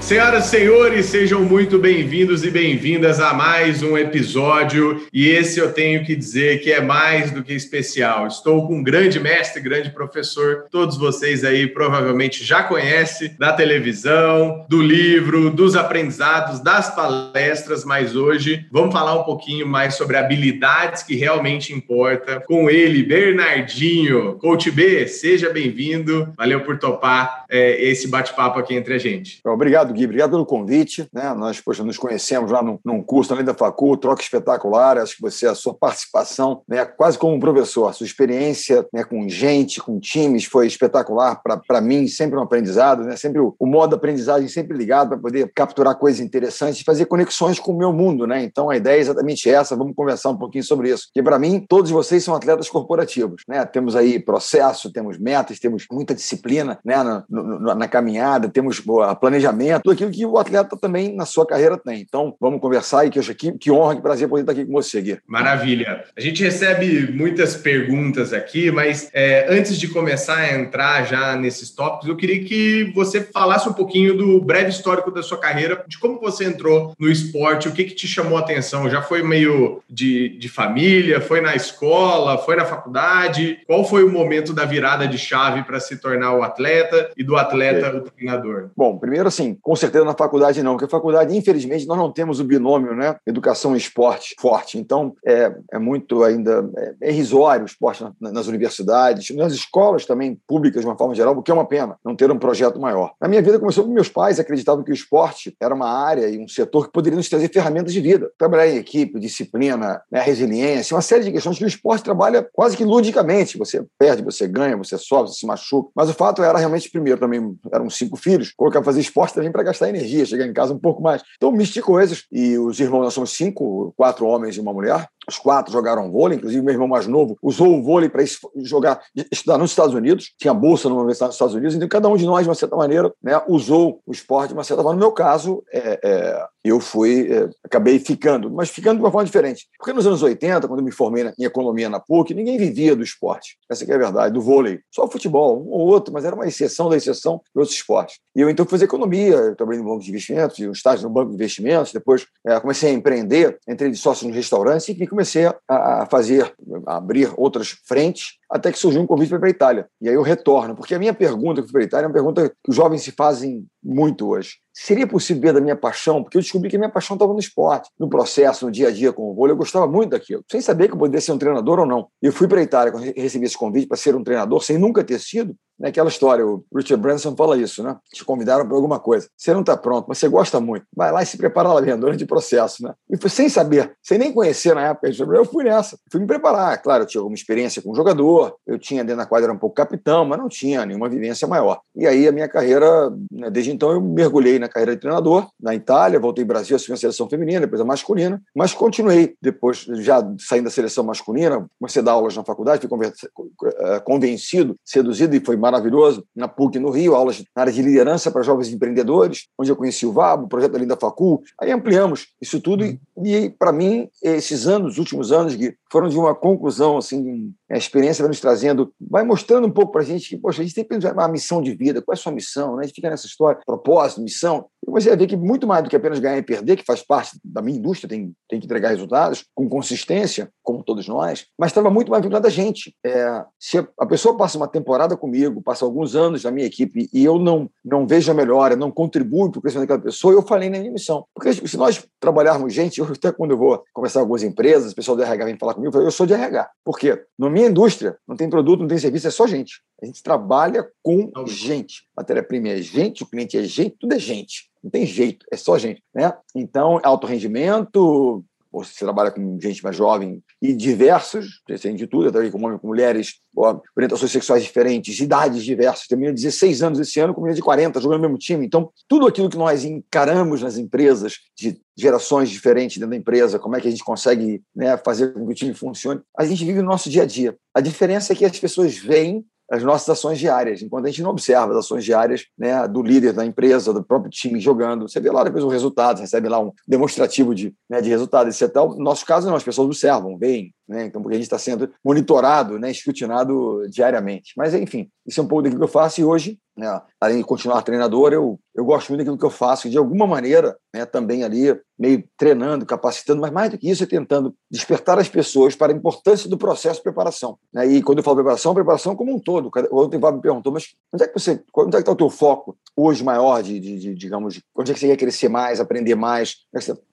Senhoras e senhores, sejam muito bem-vindos e bem-vindas a mais um episódio. E esse eu tenho que dizer que é mais do que especial. Estou com um grande mestre, grande professor. Todos vocês aí provavelmente já conhecem da televisão, do livro, dos aprendizados, das palestras, mas hoje vamos falar um pouquinho mais sobre habilidades que realmente importa. Com ele, Bernardinho. Coach B, seja bem-vindo. Valeu por topar é, esse bate-papo aqui entre a gente. Obrigado, Gui, obrigado pelo convite. Né? Nós poxa, nos conhecemos lá num, num curso além da Facu, troca espetacular. Acho que você, a sua participação, né, quase como um professor, a sua experiência né, com gente, com times, foi espetacular para mim, sempre um aprendizado, né? sempre o, o modo de aprendizagem sempre ligado para poder capturar coisas interessantes e fazer conexões com o meu mundo. Né? Então a ideia é exatamente essa. Vamos conversar um pouquinho sobre isso. Porque para mim, todos vocês são atletas corporativos. Né? Temos aí processo, temos metas, temos muita disciplina né? na, na caminhada, temos boa, planejamento tudo aquilo que o atleta também na sua carreira tem. Então, vamos conversar e que, que, que honra, que prazer poder estar aqui com você, Gui. Maravilha. A gente recebe muitas perguntas aqui, mas é, antes de começar a entrar já nesses tópicos, eu queria que você falasse um pouquinho do breve histórico da sua carreira, de como você entrou no esporte, o que, que te chamou a atenção? Já foi meio de, de família, foi na escola, foi na faculdade? Qual foi o momento da virada de chave para se tornar o atleta e do atleta é. o treinador? Bom, primeiro assim, com certeza na faculdade não, porque a faculdade, infelizmente, nós não temos o binômio, né? Educação e esporte forte. Então, é, é muito ainda é, é irrisório o esporte na, nas universidades, nas escolas também públicas, de uma forma geral, o que é uma pena não ter um projeto maior. Na minha vida começou com meus pais, acreditavam que o esporte era uma área e um setor que poderia nos trazer ferramentas de vida. Trabalhar em equipe, disciplina, né, resiliência, uma série de questões que o esporte trabalha quase que ludicamente. Você perde, você ganha, você sobe, você se machuca. Mas o fato era realmente, primeiro, também eram cinco filhos, colocar fazer esporte também para gastar energia, chegar em casa um pouco mais. Então, misti coisas. E os irmãos, nós somos cinco, quatro homens e uma mulher. Os quatro jogaram vôlei, inclusive meu irmão mais novo usou o vôlei para jogar, estudar nos Estados Unidos, tinha bolsa numa universidade nos Estados Unidos, então cada um de nós, de uma certa maneira, né, usou o esporte de uma certa forma. No meu caso, é, é, eu fui, é, acabei ficando, mas ficando de uma forma diferente. Porque nos anos 80, quando eu me formei na, em economia na PUC, ninguém vivia do esporte. Essa é a verdade, do vôlei. Só o futebol, um ou outro, mas era uma exceção da exceção de outros esportes. E eu então fazer economia, eu trabalhei no banco de investimentos, um estágio no banco de investimentos, depois é, comecei a empreender, entrei de sócio no restaurante e comecei a, fazer, a abrir outras frentes até que surgiu um convite para ir para a Itália. E aí eu retorno, porque a minha pergunta para a Itália é uma pergunta que os jovens se fazem muito hoje. Seria possível ver da minha paixão? Porque eu descobri que a minha paixão estava no esporte, no processo, no dia a dia com o vôlei. Eu gostava muito daquilo, sem saber que eu poderia ser um treinador ou não. Eu fui para a Itália quando recebi esse convite para ser um treinador, sem nunca ter sido. Né? Aquela história, o Richard Branson fala isso, né? Te convidaram para alguma coisa. Você não está pronto, mas você gosta muito. Vai lá e se prepara lá dentro, durante o processo, né? E foi sem saber, sem nem conhecer na época, eu fui nessa. Fui me preparar. Claro, eu tinha alguma experiência com jogador, eu tinha dentro da quadra um pouco capitão, mas não tinha nenhuma vivência maior. E aí a minha carreira, né, desde então eu mergulhei na carreira de treinador, na Itália, voltei ao Brasil, assumi a seleção feminina, depois a masculina, mas continuei, depois já saindo da seleção masculina, comecei a dar aulas na faculdade, fui eh, convencido, seduzido e foi maravilhoso, na PUC no Rio, aulas na área de liderança para jovens empreendedores, onde eu conheci o VAB, o projeto ali da Facul, aí ampliamos isso tudo e, e para mim, esses anos, os últimos anos, Gui, foram de uma conclusão, assim, a experiência vai nos trazendo, vai mostrando um pouco para a gente que, poxa, a gente tem que pensar uma missão de vida, qual é a sua missão, né? A gente fica nessa história, propósito, missão. Eu comecei ver que muito mais do que apenas ganhar e perder, que faz parte da minha indústria, tem, tem que entregar resultados com consistência, como todos nós, mas estava muito mais vinculado a gente. É, se a pessoa passa uma temporada comigo, passa alguns anos na minha equipe e eu não, não vejo a melhora, não contribuo para o crescimento daquela pessoa, eu falei na minha missão. Porque se nós trabalharmos gente, eu, até quando eu vou conversar com algumas empresas, o pessoal do RH vem falar comigo, eu falo, eu sou de RH. Por quê? Na minha indústria, não tem produto, não tem serviço, é só gente. A gente trabalha com gente. Matéria-prima é gente, o cliente é gente, tudo é gente. Não tem jeito, é só gente. Né? Então, alto rendimento, ou se você trabalha com gente mais jovem, e diversos, tem de tudo, também com homens, com mulheres, orientações sexuais diferentes, idades diversas. Tem menina de 16 anos esse ano com menina de 40 jogando no mesmo time. Então, tudo aquilo que nós encaramos nas empresas, de gerações diferentes dentro da empresa, como é que a gente consegue né, fazer com que o time funcione, a gente vive no nosso dia a dia. A diferença é que as pessoas veem as nossas ações diárias, enquanto a gente não observa as ações diárias né, do líder da empresa, do próprio time jogando. Você vê lá depois o resultado, recebe lá um demonstrativo de, né, de resultado. É tal. No nosso caso, não, as pessoas observam, veem, né? Então, porque a gente está sendo monitorado, né, escrutinado diariamente. Mas, enfim, isso é um pouco daquilo que eu faço e hoje, né, além de continuar treinador, eu, eu gosto muito daquilo que eu faço e, de alguma maneira, né, também ali, meio treinando, capacitando, mas mais do que isso, é tentando despertar as pessoas para a importância do processo de preparação. Né? E quando eu falo preparação, preparação como um todo. Ontem o Fábio me perguntou, mas onde é que você, onde é que está o teu foco hoje maior de, de, de, digamos, de, onde é que você quer crescer mais, aprender mais,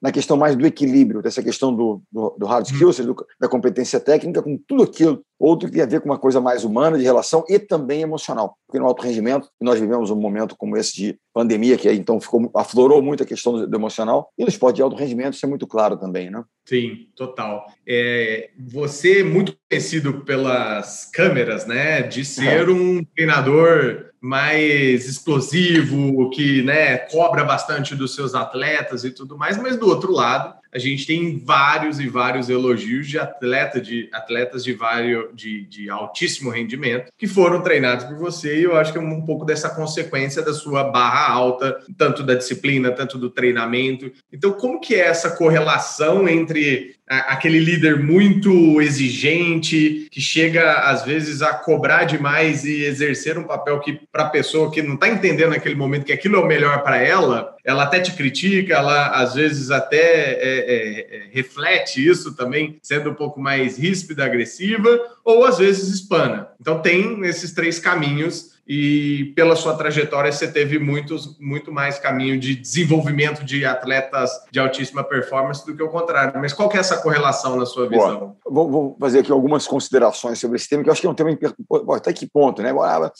na questão mais do equilíbrio, dessa questão do, do, do hard skills, do, da competência técnica, com tudo aquilo outro que tem a ver com uma coisa mais humana, de relação e também emocional. Porque no alto rendimento, nós vivemos um momento como esse de pandemia, que então ficou, aflorou muito a questão do, do emocional, e no esporte de alto rendimento isso é muito claro também, né? Sim, total. É, você é muito conhecido pelas câmeras, né, de ser um treinador mais explosivo, que né, cobra bastante dos seus atletas e tudo mais, mas do outro lado, a gente tem vários e vários elogios de, atleta, de atletas de, vários, de, de altíssimo rendimento que foram treinados por você, e eu acho que é um pouco dessa consequência da sua barra alta, tanto da disciplina, tanto do treinamento. Então, como que é essa correlação entre aquele líder muito exigente, que chega às vezes a cobrar demais e exercer um papel que para a pessoa que não está entendendo naquele momento que aquilo é o melhor para ela, ela até te critica, ela às vezes até é, é, é, reflete isso também, sendo um pouco mais ríspida, agressiva, ou às vezes espana. Então tem esses três caminhos e pela sua trajetória você teve muitos, muito mais caminho de desenvolvimento de atletas de altíssima performance do que o contrário. Mas qual que é essa correlação na sua visão? Vou, fazer aqui algumas considerações sobre esse tema, que eu acho que é um tema até que ponto, né?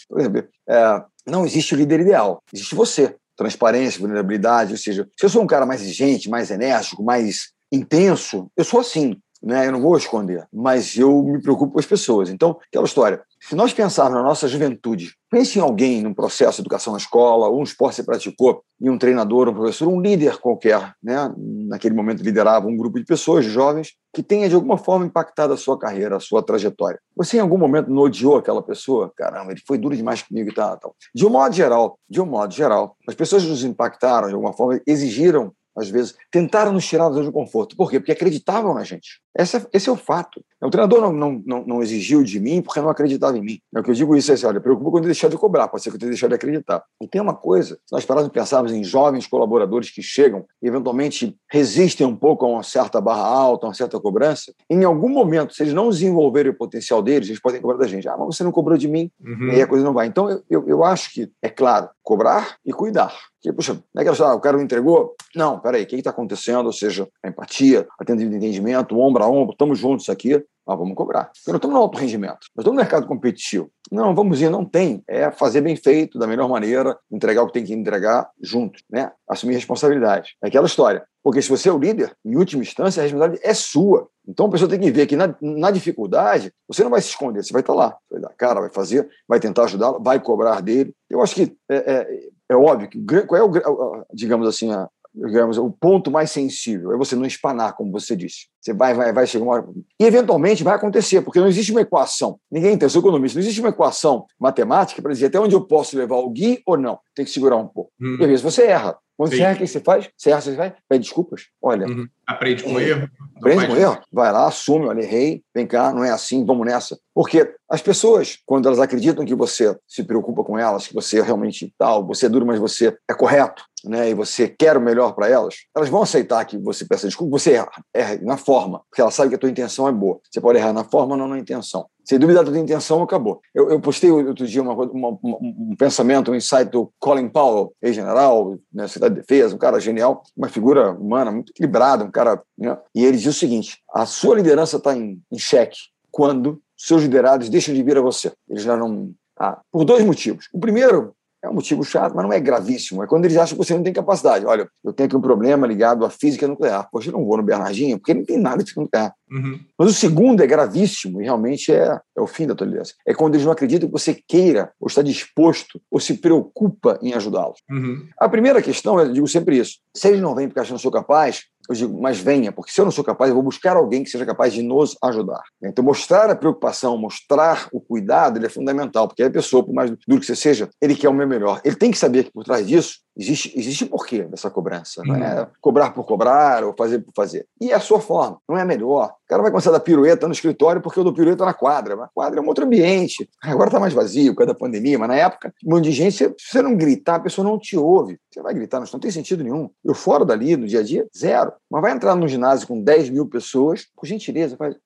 Por exemplo, é, não existe o líder ideal, existe você. Transparência, vulnerabilidade, ou seja, se eu sou um cara mais exigente, mais enérgico, mais intenso, eu sou assim né? Eu não vou esconder, mas eu me preocupo com as pessoas. Então, aquela história. Se nós pensarmos na nossa juventude, pense em alguém num processo de educação na escola, ou um esporte que você praticou, e um treinador, um professor, um líder qualquer, né? Naquele momento liderava um grupo de pessoas, jovens, que tenha de alguma forma impactado a sua carreira, a sua trajetória. Você em algum momento não odiou aquela pessoa? Caramba, ele foi duro demais comigo e tal, tal. De um modo geral, de um modo geral, as pessoas nos impactaram de alguma forma, exigiram às vezes, tentaram nos tirar de conforto. Por quê? Porque acreditavam na gente. Esse é, esse é o fato. O treinador não, não, não, não, exigiu de mim porque não acreditava em mim. É o que eu digo isso, é assim, olha, preocupa quando deixar de cobrar, pode ser que eu tenha deixado de acreditar. E tem uma coisa, se nós pararmos e pensarmos em jovens colaboradores que chegam e eventualmente resistem um pouco a uma certa barra alta, a uma certa cobrança, em algum momento, se eles não desenvolverem o potencial deles, eles podem cobrar da gente. Ah, mas você não cobrou de mim, uhum. e aí a coisa não vai. Então, eu, eu, eu acho que, é claro, cobrar e cuidar. Que, puxa, não é que ah, o cara não entregou? Não, peraí, o que está acontecendo? Ou seja, a empatia, atendimento de entendimento, ombro a ombro, estamos juntos aqui, nós vamos cobrar. Porque não estamos no alto rendimento, nós estamos no mercado competitivo. Não, vamos ir, não tem. É fazer bem feito, da melhor maneira, entregar o que tem que entregar juntos, né? Assumir responsabilidade. É aquela história. Porque se você é o líder, em última instância, a responsabilidade é sua. Então a pessoa tem que ver que na, na dificuldade, você não vai se esconder, você vai estar lá, vai dar cara, vai fazer, vai tentar ajudá-lo, vai cobrar dele. Eu acho que é, é, é óbvio que qual é o, digamos assim, a, digamos, o ponto mais sensível é você não espanar, como você disse. Você vai, vai, vai chegar uma hora. E eventualmente vai acontecer, porque não existe uma equação. Ninguém tem, eu sou economista, não existe uma equação matemática para dizer até onde eu posso levar o Gui ou não. Tem que segurar um pouco. Hum. E às vezes você erra. Quando Sim. você erra, o que você faz? Você erra, você vai, pede desculpas. Olha. Uhum. Aprende com é, erro. Aprende com erro. Vai lá, assume, olha, errei, vem cá, não é assim, vamos nessa. Porque as pessoas, quando elas acreditam que você se preocupa com elas, que você realmente tal, você é duro, mas você é correto, né, e você quer o melhor para elas, elas vão aceitar que você peça desculpa, você erra, erra na forma, porque ela sabe que a tua intenção é boa. Você pode errar na forma, não na intenção. Se duvidar da tua intenção, acabou. Eu, eu postei outro dia uma, uma, um pensamento, um insight do Colin Powell, ex-general, né, Cidade de Defesa, um cara genial, uma figura humana muito equilibrada, um cara. Né, e ele diz o seguinte: a sua liderança está em, em xeque quando seus liderados deixam de vir a você. Eles já não. Ah, por dois motivos. O primeiro É um motivo chato, mas não é gravíssimo. É quando eles acham que você não tem capacidade. Olha, eu tenho aqui um problema ligado à física nuclear. Poxa, eu não vou no Bernardinho, porque não tem nada de física nuclear. Uhum. Mas o segundo é gravíssimo e realmente é, é o fim da tolerância. É quando eles não acreditam que você queira, ou está disposto, ou se preocupa em ajudá-los. Uhum. A primeira questão, eu digo sempre isso: se eles não vêm porque acham que eu sou capaz, eu digo, mas venha, porque se eu não sou capaz, eu vou buscar alguém que seja capaz de nos ajudar. Então, mostrar a preocupação, mostrar o cuidado, ele é fundamental, porque a pessoa, por mais duro que você seja, ele quer o meu melhor. Ele tem que saber que por trás disso existe, existe porquê dessa cobrança. Não é uhum. cobrar por cobrar ou fazer por fazer. E é a sua forma, não é a melhor. O cara vai começar a dar pirueta no escritório porque eu dou pirueta na quadra. A quadra é um outro ambiente. Agora está mais vazio por causa da pandemia, mas na época, um monte de gente, se você não gritar, a pessoa não te ouve. Você vai gritar, não tem sentido nenhum. Eu fora dali, no dia a dia, zero. Mas vai entrar num ginásio com 10 mil pessoas, por gentileza, vai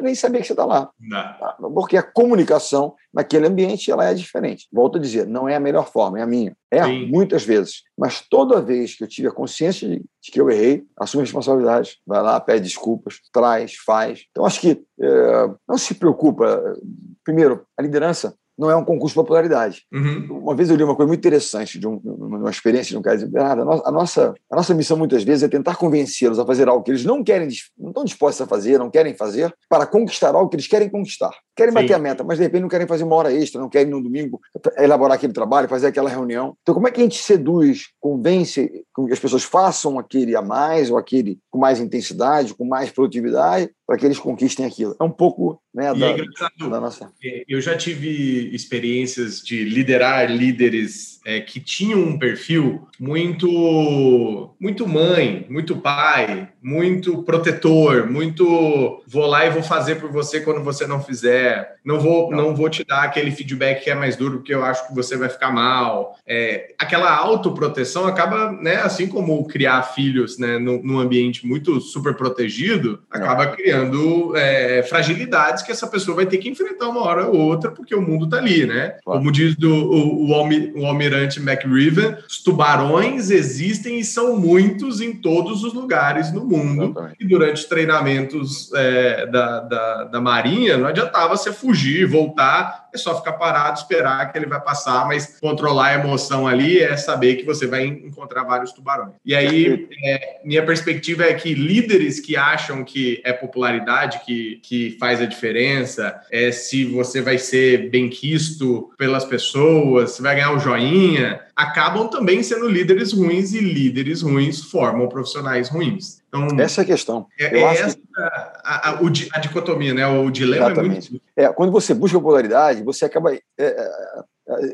nem saber que você está lá. Não. Porque a comunicação naquele ambiente ela é diferente. Volto a dizer, não é a melhor forma, é a minha. É muitas vezes. Mas toda vez que eu tive a consciência de, de que eu errei, assumo a responsabilidade. Vai lá, pede desculpas, traz, faz. Então, acho que é, não se preocupa. Primeiro, a liderança não é um concurso de popularidade. Uhum. Uma vez eu li uma coisa muito interessante, de um, uma experiência de um cara ah, a nossa, a nossa missão muitas vezes é tentar convencê-los a fazer algo que eles não querem, não estão dispostos a fazer, não querem fazer, para conquistar algo que eles querem conquistar. Querem Sim. bater a meta, mas de repente não querem fazer uma hora extra, não querem no domingo elaborar aquele trabalho, fazer aquela reunião. Então, como é que a gente seduz, convence que as pessoas façam aquele a mais, ou aquele com mais intensidade, com mais produtividade, para que eles conquistem aquilo? É um pouco né, da, é da nossa. Eu já tive experiências de liderar líderes é, que tinham um perfil muito, muito mãe, muito pai, muito protetor, muito vou lá e vou fazer por você quando você não fizer, não vou, não, vou te dar aquele feedback que é mais duro porque eu acho que você vai ficar mal. É, aquela autoproteção acaba, né, assim como criar filhos, né, num, num ambiente muito super protegido, acaba é. criando é, fragilidades que essa pessoa vai ter que enfrentar uma hora ou outra porque o mundo tá ali, né? Como diz do, o, o, o almirante McRiven, os tubarões existem e são muitos em todos os lugares no mundo. Exatamente. E durante os treinamentos é, da, da, da, Marinha, não adiantava você fugir, voltar, é só ficar parado, esperar que ele vai passar, mas controlar a emoção ali é saber que você vai encontrar vários tubarões. E aí, é, minha perspectiva é que líderes que acham que é popularidade que, que faz a diferença, é se você vai ser bem quisto pelas pessoas, se vai ganhar o um joinha, acabam também sendo líderes ruins e líderes ruins formam profissionais ruins. Então, essa é a questão. É, é essa que... a, a, a, dicotomia, né? O dilema Exatamente. é muito. É, quando você busca popularidade, você acaba é, é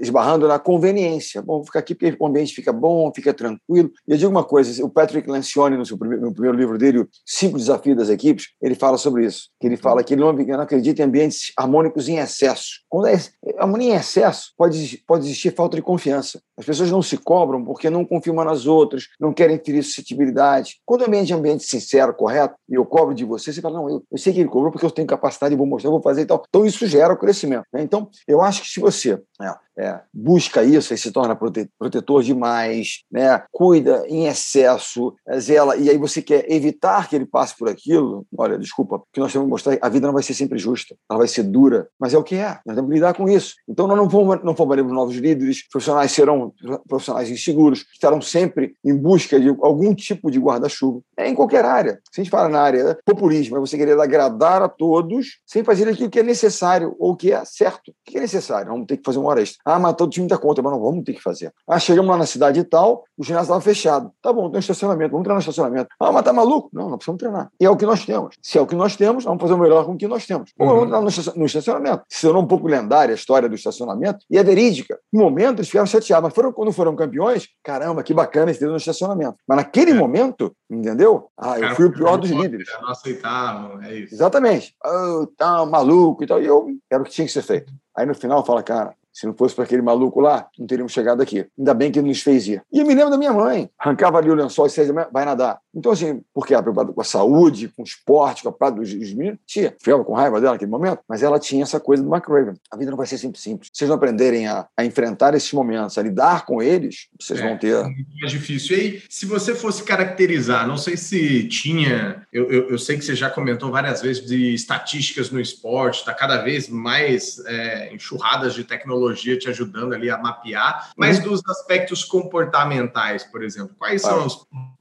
esbarrando na conveniência. Bom, ficar aqui porque o ambiente fica bom, fica tranquilo. E eu digo uma coisa, o Patrick Lencioni, no, seu primeiro, no primeiro livro dele, o Cinco Desafios das Equipes, ele fala sobre isso. Que ele fala que ele não, não acredita em ambientes harmônicos em excesso. Quando é harmonia em excesso, pode, pode existir falta de confiança. As pessoas não se cobram porque não confiam nas outras, não querem ferir suscetibilidade. Quando o ambiente é ambiente sincero, correto, e eu cobro de você, você fala, não, eu, eu sei que ele cobrou porque eu tenho capacidade, vou mostrar, vou fazer e tal. Então, isso gera o crescimento. Né? Então, eu acho que se você é, é, busca isso e se torna prote protetor demais, né? cuida em excesso, é, zela, e aí você quer evitar que ele passe por aquilo, olha, desculpa, que nós temos que mostrar, a vida não vai ser sempre justa, ela vai ser dura, mas é o que é, nós temos que lidar com isso. Então nós não, vamos, não formaremos novos líderes, profissionais serão profissionais inseguros, estarão sempre em busca de algum tipo de guarda-chuva, é em qualquer área. Se a gente fala na área populismo, é você querer agradar a todos sem fazer aquilo que é necessário ou que é certo. O que é necessário? Vamos ter que fazer uma hora extra. Ah, mas todo time dá conta, mas não vamos ter que fazer. Ah, chegamos lá na cidade e tal, o ginásio estava fechado. Tá bom, tem um estacionamento, vamos treinar no estacionamento. Ah, mas tá maluco? Não, não precisamos treinar. E é o que nós temos. Se é o que nós temos, vamos fazer o melhor com o que nós temos. Ou uhum. vamos treinar no estacionamento. Se tornou um pouco lendária a história do estacionamento e é verídica. No momento, eles ficaram chateados, mas foram, quando foram campeões, caramba, que bacana esse no estacionamento. Mas naquele é. momento, entendeu? Ah, eu fui o pior dos líderes. Não aceitavam, é isso. Exatamente. Oh, tá maluco e tal. E eu era o que tinha que ser feito. Aí no final fala, cara, se não fosse para aquele maluco lá, não teríamos chegado aqui. Ainda bem que ele nos fez ir. E eu me lembro da minha mãe. Arrancava ali o lençol e dizia, vai nadar. Então, assim, porque ela preocupada com a saúde, com o esporte, com a parte dos, dos meninos, tinha. Ficava com raiva dela naquele momento, mas ela tinha essa coisa do McRaven. A vida não vai ser sempre simples. Se vocês não aprenderem a, a enfrentar esses momentos, a lidar com eles, vocês é, vão ter. É mais difícil. E aí, se você fosse caracterizar, não sei se tinha. Eu, eu, eu sei que você já comentou várias vezes de estatísticas no esporte, está cada vez mais é, enxurradas de tecnologia te ajudando ali a mapear, mas uhum. dos aspectos comportamentais, por exemplo, quais são as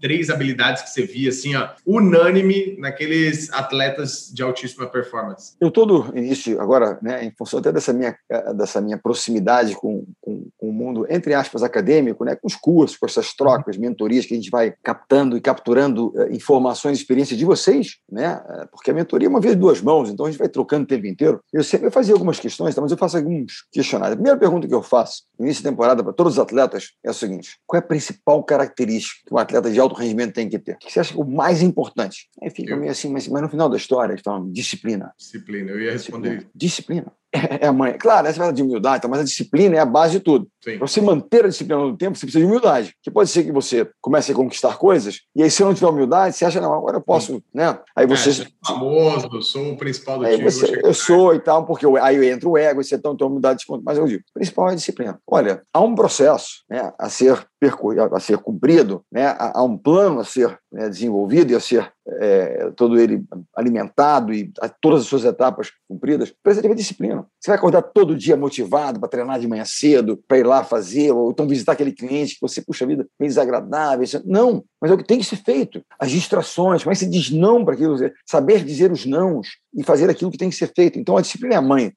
três habilidades que você via assim, ó, unânime naqueles atletas de altíssima performance? Eu todo início agora, né, em função até dessa minha dessa minha proximidade com, com, com o mundo entre aspas acadêmico, né, com os cursos, com essas trocas, mentorias que a gente vai captando e capturando uh, informações, experiências de vocês, né, uh, porque a mentoria é uma vez duas mãos, então a gente vai trocando o tempo inteiro. Eu sempre fazia algumas questões, tá, mas eu faço alguns questionários. A primeira pergunta que eu faço no início da temporada para todos os atletas é o seguinte: qual é a principal característica que um atleta de alto rendimento tem que ter? O que você acha que é o mais importante? Aí fica eu... meio assim, mas, mas no final da história, eles falam disciplina. Disciplina, eu ia responder disciplina. disciplina é a mãe. Claro, essa é de humildade, então, mas a disciplina é a base de tudo. Para você manter a disciplina no tempo, você precisa de humildade. Que pode ser que você comece a conquistar coisas, e aí, se não tiver humildade, você acha, não, agora eu posso, Sim. né? Aí você. É, famoso, sou o principal do aí time. Você, eu sou e tal, porque aí entra o ego, você então tem humildade. Mas eu digo, o principal é a disciplina. Olha, há um processo né, a ser percorrido, a ser cumprido, né, há um plano a ser né, desenvolvido e a ser é, todo ele alimentado e todas as suas etapas cumpridas, precisa ter disciplina. Você vai acordar todo dia motivado para treinar de manhã cedo, para ir lá fazer, ou então visitar aquele cliente que você, puxa vida, meio desagradável. Não, mas é o que tem que ser feito. As distrações, como é que você diz não para aquilo, saber dizer os nãos e fazer aquilo que tem que ser feito. Então, a disciplina é a mãe,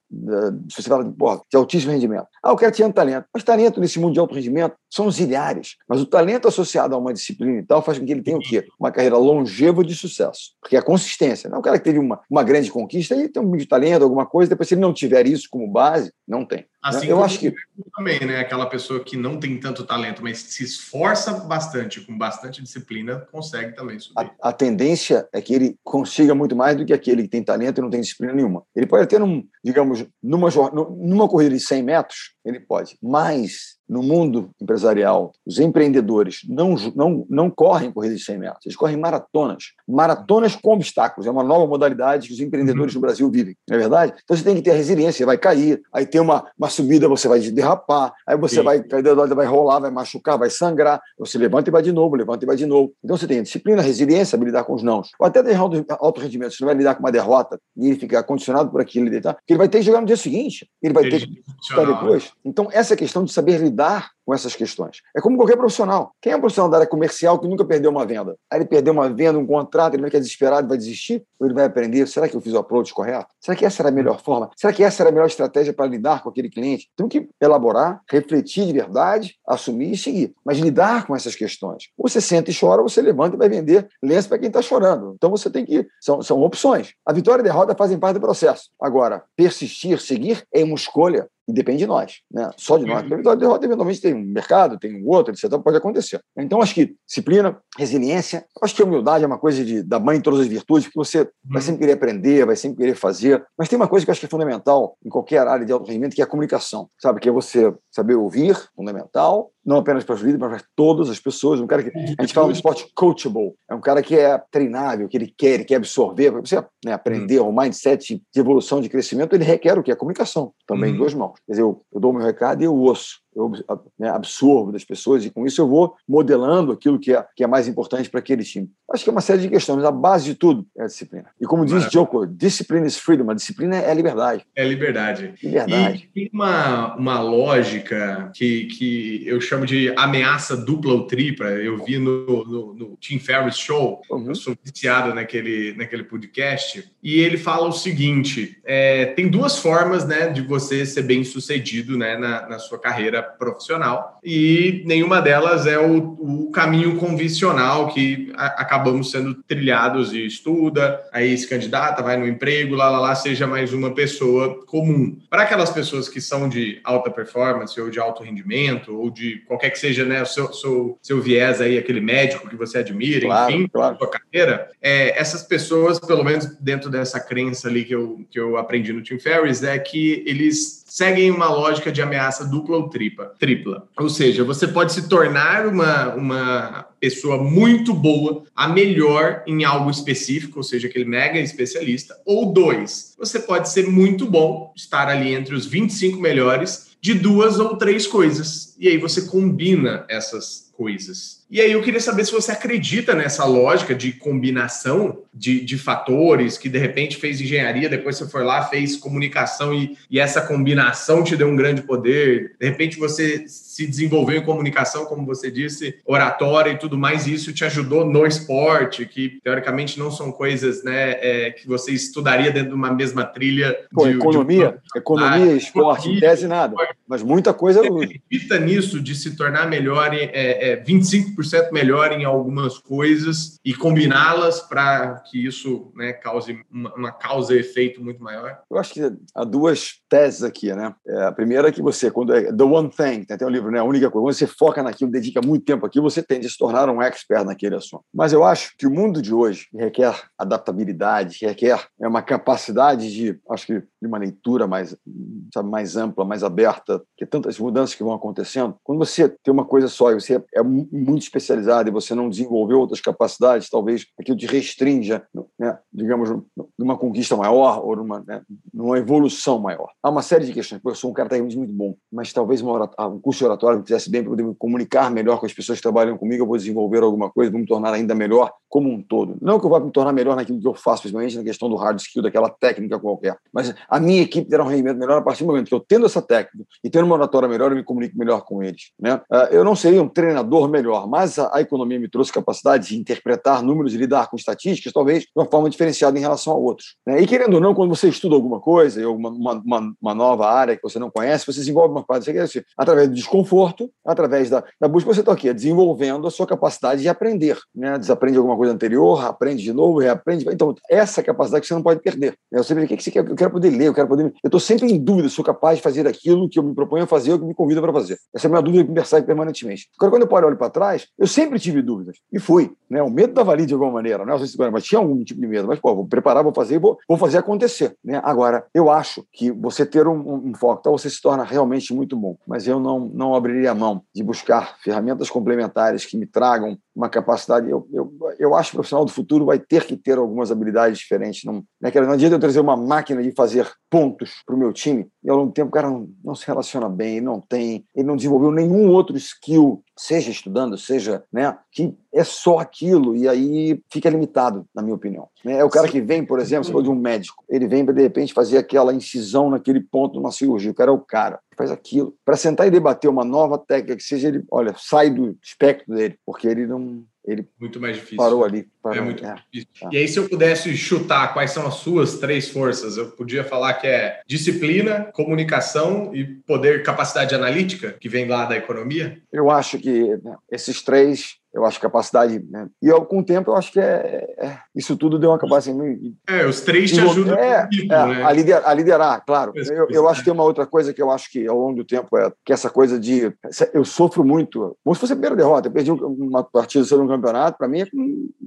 se você fala de, porra, de altíssimo rendimento. Ah, o cara tinha talento. Mas talento nesse mundo de alto rendimento são zilhares. Mas o talento associado a uma disciplina e tal faz com que ele tenha o quê? Uma carreira longeva de sucesso. Porque é a consistência. Não é o cara que teve uma, uma grande conquista e tem um de talento, alguma coisa, depois se ele não tiver isso como base, não tem. Assim eu acho que também, né? Aquela pessoa que não tem tanto talento, mas se esforça bastante, com bastante disciplina, consegue também subir. A, a, tendência é que ele consiga muito mais do que aquele que tem talento e não tem disciplina nenhuma. Ele pode ter, um, digamos, numa, numa corrida de 100 metros, ele pode, mas no mundo empresarial, os empreendedores não, não, não correm corridas de 100 metros, eles correm maratonas. Maratonas com obstáculos. É uma nova modalidade que os empreendedores uhum. do Brasil vivem, não é verdade? Então você tem que ter resiliência, você vai cair, aí tem uma, uma subida, você vai derrapar, aí você Sim. vai cair vai rolar, vai machucar, vai sangrar, você levanta e vai de novo, levanta e vai de novo. Então você tem disciplina, resiliência, saber lidar com os nãos. Ou até de alto, alto rendimento, você não vai lidar com uma derrota e ele ficar condicionado por aquilo, ele, tá? ele vai ter que jogar no dia seguinte, ele vai ter que estar depois. Então, essa questão de saber lidar com essas questões. É como qualquer profissional. Quem é um profissional da área comercial que nunca perdeu uma venda? Aí ele perdeu uma venda, um contrato, ele vai ficar desesperado vai desistir? Ou ele vai aprender? Será que eu fiz o approach correto? Será que essa era a melhor forma? Será que essa era a melhor estratégia para lidar com aquele cliente? Tem que elaborar, refletir de verdade, assumir e seguir. Mas lidar com essas questões. Você senta e chora, você levanta e vai vender lenço para quem está chorando. Então você tem que. São, são opções. A vitória e a derrota fazem parte do processo. Agora, persistir, seguir é uma escolha e depende de nós, né? Só de nós. Uhum. Porque a derrota, eventualmente, tem um mercado, tem um outro, etc. Pode acontecer. Então, acho que disciplina, resiliência, acho que a humildade é uma coisa de, da mãe de todas as virtudes, porque você vai uhum. sempre querer aprender, vai sempre querer fazer. Mas tem uma coisa que eu acho que é fundamental em qualquer área de alto rendimento, que é a comunicação. Sabe? Que é você saber ouvir, fundamental, não apenas para os líderes, mas para todas as pessoas. Um cara que a gente fala um esporte coachable, é um cara que é treinável, que ele quer, ele quer absorver, para você né, aprender um mindset de evolução, de crescimento, ele requer o que? A comunicação, também em uhum. duas mãos. Quer dizer, eu, eu dou o meu recado e eu ouço eu né, absorvo das pessoas e com isso eu vou modelando aquilo que é, que é mais importante para aquele time. Acho que é uma série de questões, a base de tudo é a disciplina. E como diz Joko, discipline is freedom, a disciplina é liberdade. É liberdade. Liberdade. E tem uma, uma lógica que, que eu chamo de ameaça dupla ou tripla, eu vi no, no, no Tim Ferriss Show, uhum. eu sou viciado naquele, naquele podcast, e ele fala o seguinte, é, tem duas formas né, de você ser bem sucedido né, na, na sua carreira profissional e nenhuma delas é o, o caminho convencional que a, acabamos sendo trilhados e estuda, aí se candidata, vai no emprego, lá, lá, lá, seja mais uma pessoa comum. Para aquelas pessoas que são de alta performance ou de alto rendimento ou de qualquer que seja né, o seu, seu, seu viés aí, aquele médico que você admira, claro, enfim, claro. sua carreira, é, essas pessoas, pelo menos dentro dessa crença ali que eu, que eu aprendi no Tim Ferriss, é que eles seguem uma lógica de ameaça dupla ou tripla tripla. Ou seja, você pode se tornar uma, uma pessoa muito boa, a melhor em algo específico, ou seja, aquele mega especialista, ou dois, você pode ser muito bom, estar ali entre os 25 melhores de duas ou três coisas. E aí você combina essas coisas. E aí eu queria saber se você acredita nessa lógica de combinação de, de fatores, que de repente fez engenharia, depois você foi lá, fez comunicação e, e essa combinação te deu um grande poder. De repente você se desenvolveu em comunicação, como você disse, oratória e tudo mais, e isso te ajudou no esporte, que teoricamente não são coisas né, é, que você estudaria dentro de uma mesma trilha. Pô, de, economia, de... economia, ah, esporte, economia, tese nada, mas muita coisa. Você acredita nisso de se tornar melhor, em, é, é, 25 5% melhor em algumas coisas e combiná-las para que isso né, cause uma, uma causa e efeito muito maior? Eu acho que há duas teses aqui, né? É, a primeira é que você, quando é The One Thing, tem até um livro, né? A única coisa, quando você foca naquilo, dedica muito tempo aqui, você tende a se tornar um expert naquele assunto. Mas eu acho que o mundo de hoje requer adaptabilidade, requer é uma capacidade de, acho que, de uma leitura mais, sabe, mais ampla, mais aberta, que tantas mudanças que vão acontecendo. Quando você tem uma coisa só e você é muito especializado e você não desenvolveu outras capacidades, talvez aquilo te restrinja, né, digamos, numa conquista maior ou numa, né, numa evolução maior. Há uma série de questões. Eu sou um cara tecnicamente muito bom, mas talvez uma, um curso de oratório me fizesse bem para poder me comunicar melhor com as pessoas que trabalham comigo, eu vou desenvolver alguma coisa, vou me tornar ainda melhor como um todo. Não que eu vá me tornar melhor naquilo que eu faço, principalmente na questão do hard skill, daquela técnica qualquer, mas a minha equipe terá um rendimento melhor a partir do momento que eu tendo essa técnica e tendo uma oratória melhor, eu me comunico melhor com eles. Né? Ah, eu não seria um treinador melhor, mas a, a economia me trouxe capacidade de interpretar números e lidar com estatísticas, talvez de uma forma diferenciada em relação a outros. Né? E querendo ou não, quando você estuda alguma coisa, alguma uma, uma, uma, nova área que você não conhece, você desenvolve uma coisa, você através do desconforto, através da, da busca, você está aqui desenvolvendo a sua capacidade de aprender. Né? Desaprende alguma coisa anterior, aprende de novo, reaprende. Então, essa capacidade que você não pode perder. Eu sempre o que você quer? Eu quero poder ler, eu quero poder. Eu estou sempre em dúvida, sou capaz de fazer aquilo que eu me proponho a fazer ou que me convida para fazer. Essa é a minha dúvida que me persegue permanentemente. Agora, quando eu olho para trás, eu sempre tive dúvidas. E fui. Né? O medo estava ali de alguma maneira. Não se, mas tinha algum tipo de medo. Mas, pô, vou preparar, vou fazer, vou, vou fazer acontecer. Né? Agora, eu acho que você ter um, um, um foco, então você se torna realmente muito bom. Mas eu não, não abriria a mão de buscar ferramentas complementares que me tragam uma capacidade. Eu, eu, eu acho que o profissional do futuro vai ter que ter algumas habilidades diferentes. Não, né? não adianta eu trazer uma máquina de fazer pontos para o meu time e ao longo do tempo o cara não, não se relaciona bem, não tem, ele não desenvolveu nenhum outro skill seja estudando, seja, né, que é só aquilo e aí fica limitado, na minha opinião. Né? É o cara que vem, por exemplo, você falou de um médico, ele vem para de repente fazer aquela incisão naquele ponto numa cirurgia, o cara é o cara, faz aquilo. Para sentar e debater uma nova técnica que seja ele, olha, sai do espectro dele, porque ele não ele muito mais difícil. Parou ali. Parou, é muito é, difícil. É. E aí, se eu pudesse chutar quais são as suas três forças, eu podia falar que é disciplina, comunicação e poder, capacidade analítica, que vem lá da economia? Eu acho que né, esses três eu acho capacidade. Né? E eu, com o tempo, eu acho que é, é isso tudo deu uma capacidade. É, os três te ajudam é, é, né? a, liderar, a liderar, claro. Eu, eu acho que tem uma outra coisa que eu acho que ao longo do tempo é que essa coisa de. Eu sofro muito. Como se fosse a primeira derrota. Eu perdi uma partida sobre um campeonato, para mim é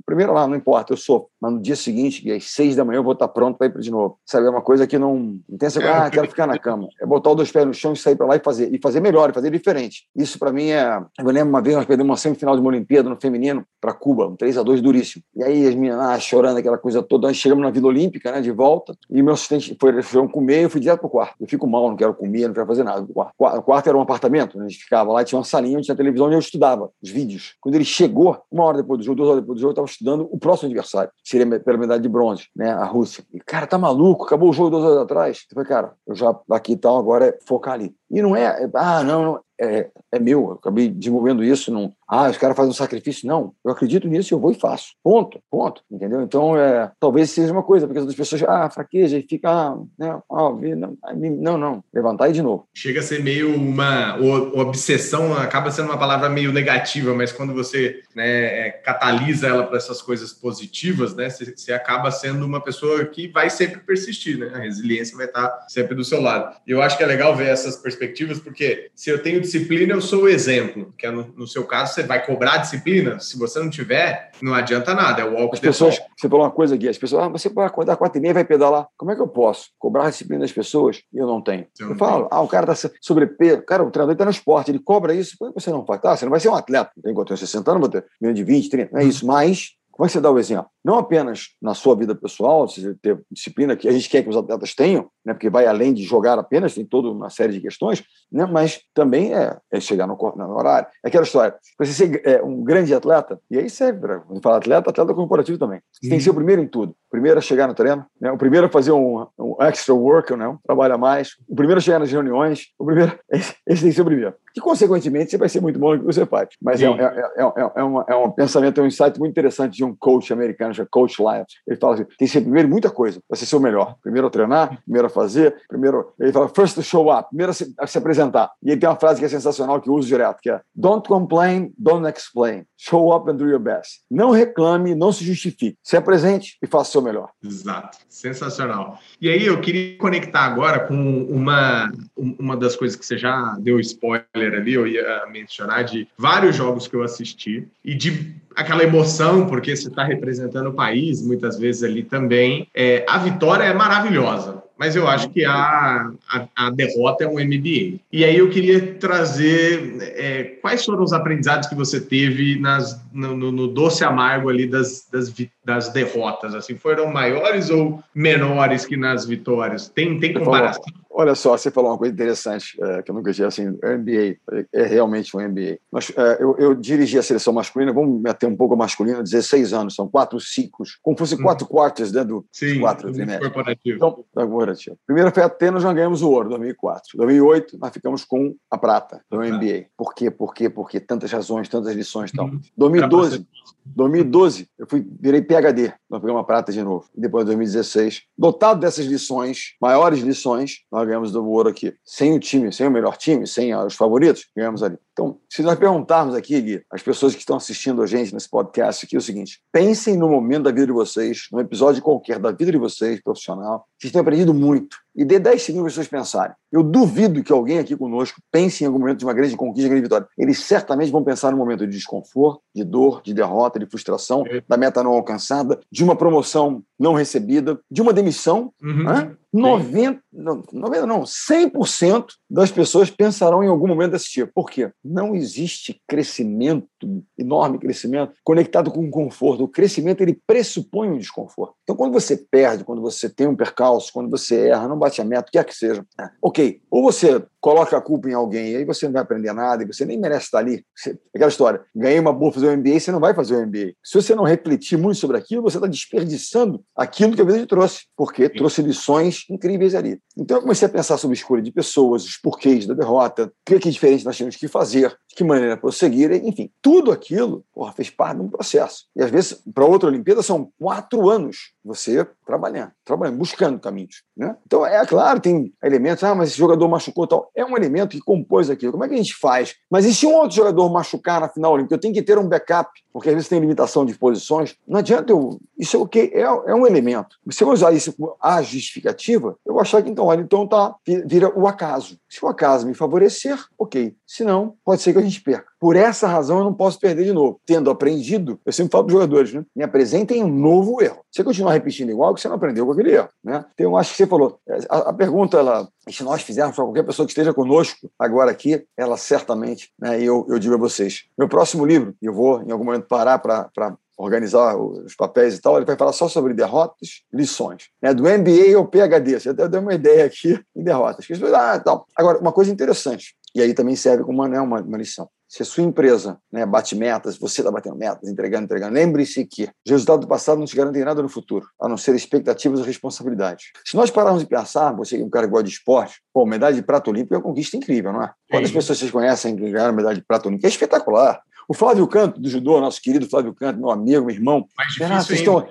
primeiro lá, não importa, eu sou. Mas no dia seguinte, às seis da manhã, eu vou estar pronto para ir para de novo. Sabe, é uma coisa que não. Não tem essa coisa, é, ah, quero ficar na cama. É botar os dois pés no chão e sair para lá e fazer. E fazer melhor, e fazer diferente. Isso para mim é. Eu lembro uma vez nós perdemos uma semifinal de uma Olimpíada no feminino para Cuba, um 3 a 2 duríssimo. E aí as meninas ah, chorando aquela coisa toda, nós chegamos na Vila Olímpica, né, de volta, e meu assistente foi, foram comer, eu fui direto pro quarto. Eu fico mal, não quero comer, não quero fazer nada. O quarto, o quarto era um apartamento, né, a gente ficava lá, tinha uma salinha onde tinha televisão onde eu estudava os vídeos. Quando ele chegou, uma hora depois do jogo, duas horas depois do jogo, eu estava estudando o próximo adversário, seria pela medalha de bronze, né, a Rússia. E, cara, tá maluco, acabou o jogo duas horas atrás. Eu falei, cara, eu já aqui e tal, agora é focar ali. E não é, ah, não, não é, é meu, eu acabei desenvolvendo isso, não, ah, os caras fazem um sacrifício. Não, eu acredito nisso e eu vou e faço. Ponto, ponto, entendeu? Então, é, talvez seja uma coisa, porque as pessoas, ah, fraqueja e fica, ah, né, não, não, não, levantar e de novo. Chega a ser meio uma, obsessão, acaba sendo uma palavra meio negativa, mas quando você né, é, catalisa ela para essas coisas positivas, né, você, você acaba sendo uma pessoa que vai sempre persistir, né? A resiliência vai estar sempre do seu lado. E eu acho que é legal ver essas perspectivas, porque se eu tenho disciplina, eu sou o exemplo, que é no, no seu caso, você vai cobrar disciplina, se você não tiver, não adianta nada. É o walk As pessoas, você falou uma coisa aqui, as pessoas, ah, você vai acordar quatro e meia vai pedalar. Como é que eu posso cobrar a disciplina das pessoas e eu não tenho? eu, eu falo, ah, o cara está sobrepeso, cara, o treinador está no esporte, ele cobra isso, por que você não faz? Tá, você não vai ser um atleta, tem eu tenho 60 anos, vou ter menos de 20, 30, não é isso, mas como é que você dá o exemplo? Não apenas na sua vida pessoal, você ter disciplina que a gente quer que os atletas tenham, né, porque vai além de jogar apenas, tem toda uma série de questões, né, mas também é, é chegar no, no, horário. É aquela história, para você ser é, um grande atleta, e aí serve para quando fala atleta, atleta corporativo também. Você tem que ser o primeiro em tudo. O primeiro a chegar no treino, né, o primeiro a fazer um, um extra work, né, um trabalha mais, o primeiro a chegar nas reuniões, o primeiro, esse, esse tem que ser o primeiro. E, consequentemente, você vai ser muito bom no que você faz. Mas é, é, é, é, é, uma, é um pensamento, é um insight muito interessante de um coach americano, chama Coach Lyons. Ele fala assim: tem que ser primeiro muita coisa, para ser o melhor. Primeiro a treinar, primeiro a fazer, primeiro. Ele fala, first to show up, primeiro a se, a se apresentar. E ele tem uma frase que é sensacional, que eu uso direto, que é: Don't complain, don't explain. Show up and do your best. Não reclame, não se justifique. Se apresente e faça o seu melhor. Exato. Sensacional. E aí eu queria conectar agora com uma, uma das coisas que você já deu spoiler ali, eu ia mencionar de vários jogos que eu assisti e de aquela emoção, porque você está representando o país, muitas vezes ali também. É, a vitória é maravilhosa, mas eu acho que a, a, a derrota é um MBA. E aí eu queria trazer é, quais foram os aprendizados que você teve nas, no, no doce amargo ali das, das, das, derrotas. Assim, foram maiores ou menores que nas vitórias? Tem, tem comparação? Olha só, você falou uma coisa interessante é, que eu nunca tinha assim, NBA é realmente um NBA. Mas é, eu, eu, dirigi a seleção masculina, vamos meter um pouco masculina, 16 anos, são quatro ciclos, como fosse uhum. quatro quartos dentro do Sim, quatro trimestres. Corporativo. Então, corporativo. Primeiro foi Atenas, nós ganhamos o ouro, 2004. 2008, nós ficamos com a prata do NBA. Por quê? Por quê? Porque tantas razões, tantas lições. Então, uhum. 2012, 2012, eu fui, virei PHD, nós pegamos a prata de novo. E depois, 2016, dotado dessas lições, maiores lições, nós ganhamos do ouro aqui. Sem o time, sem o melhor time, sem os favoritos, ganhamos ali. Então, se nós perguntarmos aqui, Gui, as pessoas que estão assistindo a gente nesse podcast aqui, é o seguinte: pensem no momento da vida de vocês, num episódio qualquer da vida de vocês, profissional, vocês têm aprendido muito. E dê 10 segundos para vocês pensarem. Eu duvido que alguém aqui conosco pense em algum momento de uma grande conquista, de grande vitória. Eles certamente vão pensar no momento de desconforto, de dor, de derrota, de frustração, é. da meta não alcançada, de uma promoção não recebida, de uma demissão. Uhum. Né? 90, 90, não, 100% das pessoas pensarão em algum momento desse tipo. Por quê? Não existe crescimento, enorme crescimento, conectado com o conforto. O crescimento ele pressupõe um desconforto. Então, quando você perde, quando você tem um percalço, quando você erra, não bate a meta, o que é que seja, é, ok, ou você coloca a culpa em alguém, e aí você não vai aprender nada, e você nem merece estar ali. Você, aquela história, ganhei uma boa fazer o MBA, você não vai fazer o MBA. Se você não refletir muito sobre aquilo, você está desperdiçando aquilo que a vida te trouxe, porque Sim. trouxe lições incríveis ali. Então eu comecei a pensar sobre escolha de pessoas, os porquês da derrota, o que é que diferente nós tínhamos que fazer, de que maneira prosseguir, enfim, tudo aquilo porra, fez parte de um processo. E às vezes, para outra Olimpíada, são quatro anos você trabalhando, trabalhando, buscando caminhos. Né? Então, é claro, tem elementos, ah, mas esse jogador machucou tal. É um elemento que compôs aquilo. Como é que a gente faz? Mas e se um outro jogador machucar na final olímpica? Eu tenho que ter um backup, porque às vezes tem limitação de posições. Não adianta eu. Isso é o que é, é um elemento. Se eu usar isso como a justificativa, eu vou achar que então, olha, então tá, vira o acaso. Se o acaso me favorecer, ok. Se não, pode ser que a gente perca. Por essa razão, eu não posso perder de novo. Tendo aprendido, eu sempre falo para os jogadores, né? Me apresentem um novo erro. Se você continuar repetindo igual, você não aprendeu com aquele erro, né? Então, eu acho que você falou, a, a pergunta, ela, se nós fizermos para qualquer pessoa que esteja conosco agora aqui, ela certamente, né, eu, eu digo a vocês, meu próximo livro, e eu vou em algum momento parar para organizar os papéis e tal, ele vai falar só sobre derrotas, lições. Né? Do MBA ao PHD, você até deu uma ideia aqui em derrotas. Ah, tal. Agora, uma coisa interessante, e aí também serve como uma, né, uma, uma lição. Se a sua empresa né, bate metas, você está batendo metas, entregando, entregando, lembre-se que os resultados do passado não te garantem nada no futuro, a não ser expectativas e responsabilidades. Se nós pararmos de pensar, você que é um cara que gosta de esporte, pô, medalha de prata olímpica é uma conquista incrível, não é? Quantas pessoas vocês conhecem que ganharam medalha de prata olímpica? É espetacular. O Flávio Canto, do judô, nosso querido Flávio Canto, meu amigo, meu irmão. Mais difícil estão...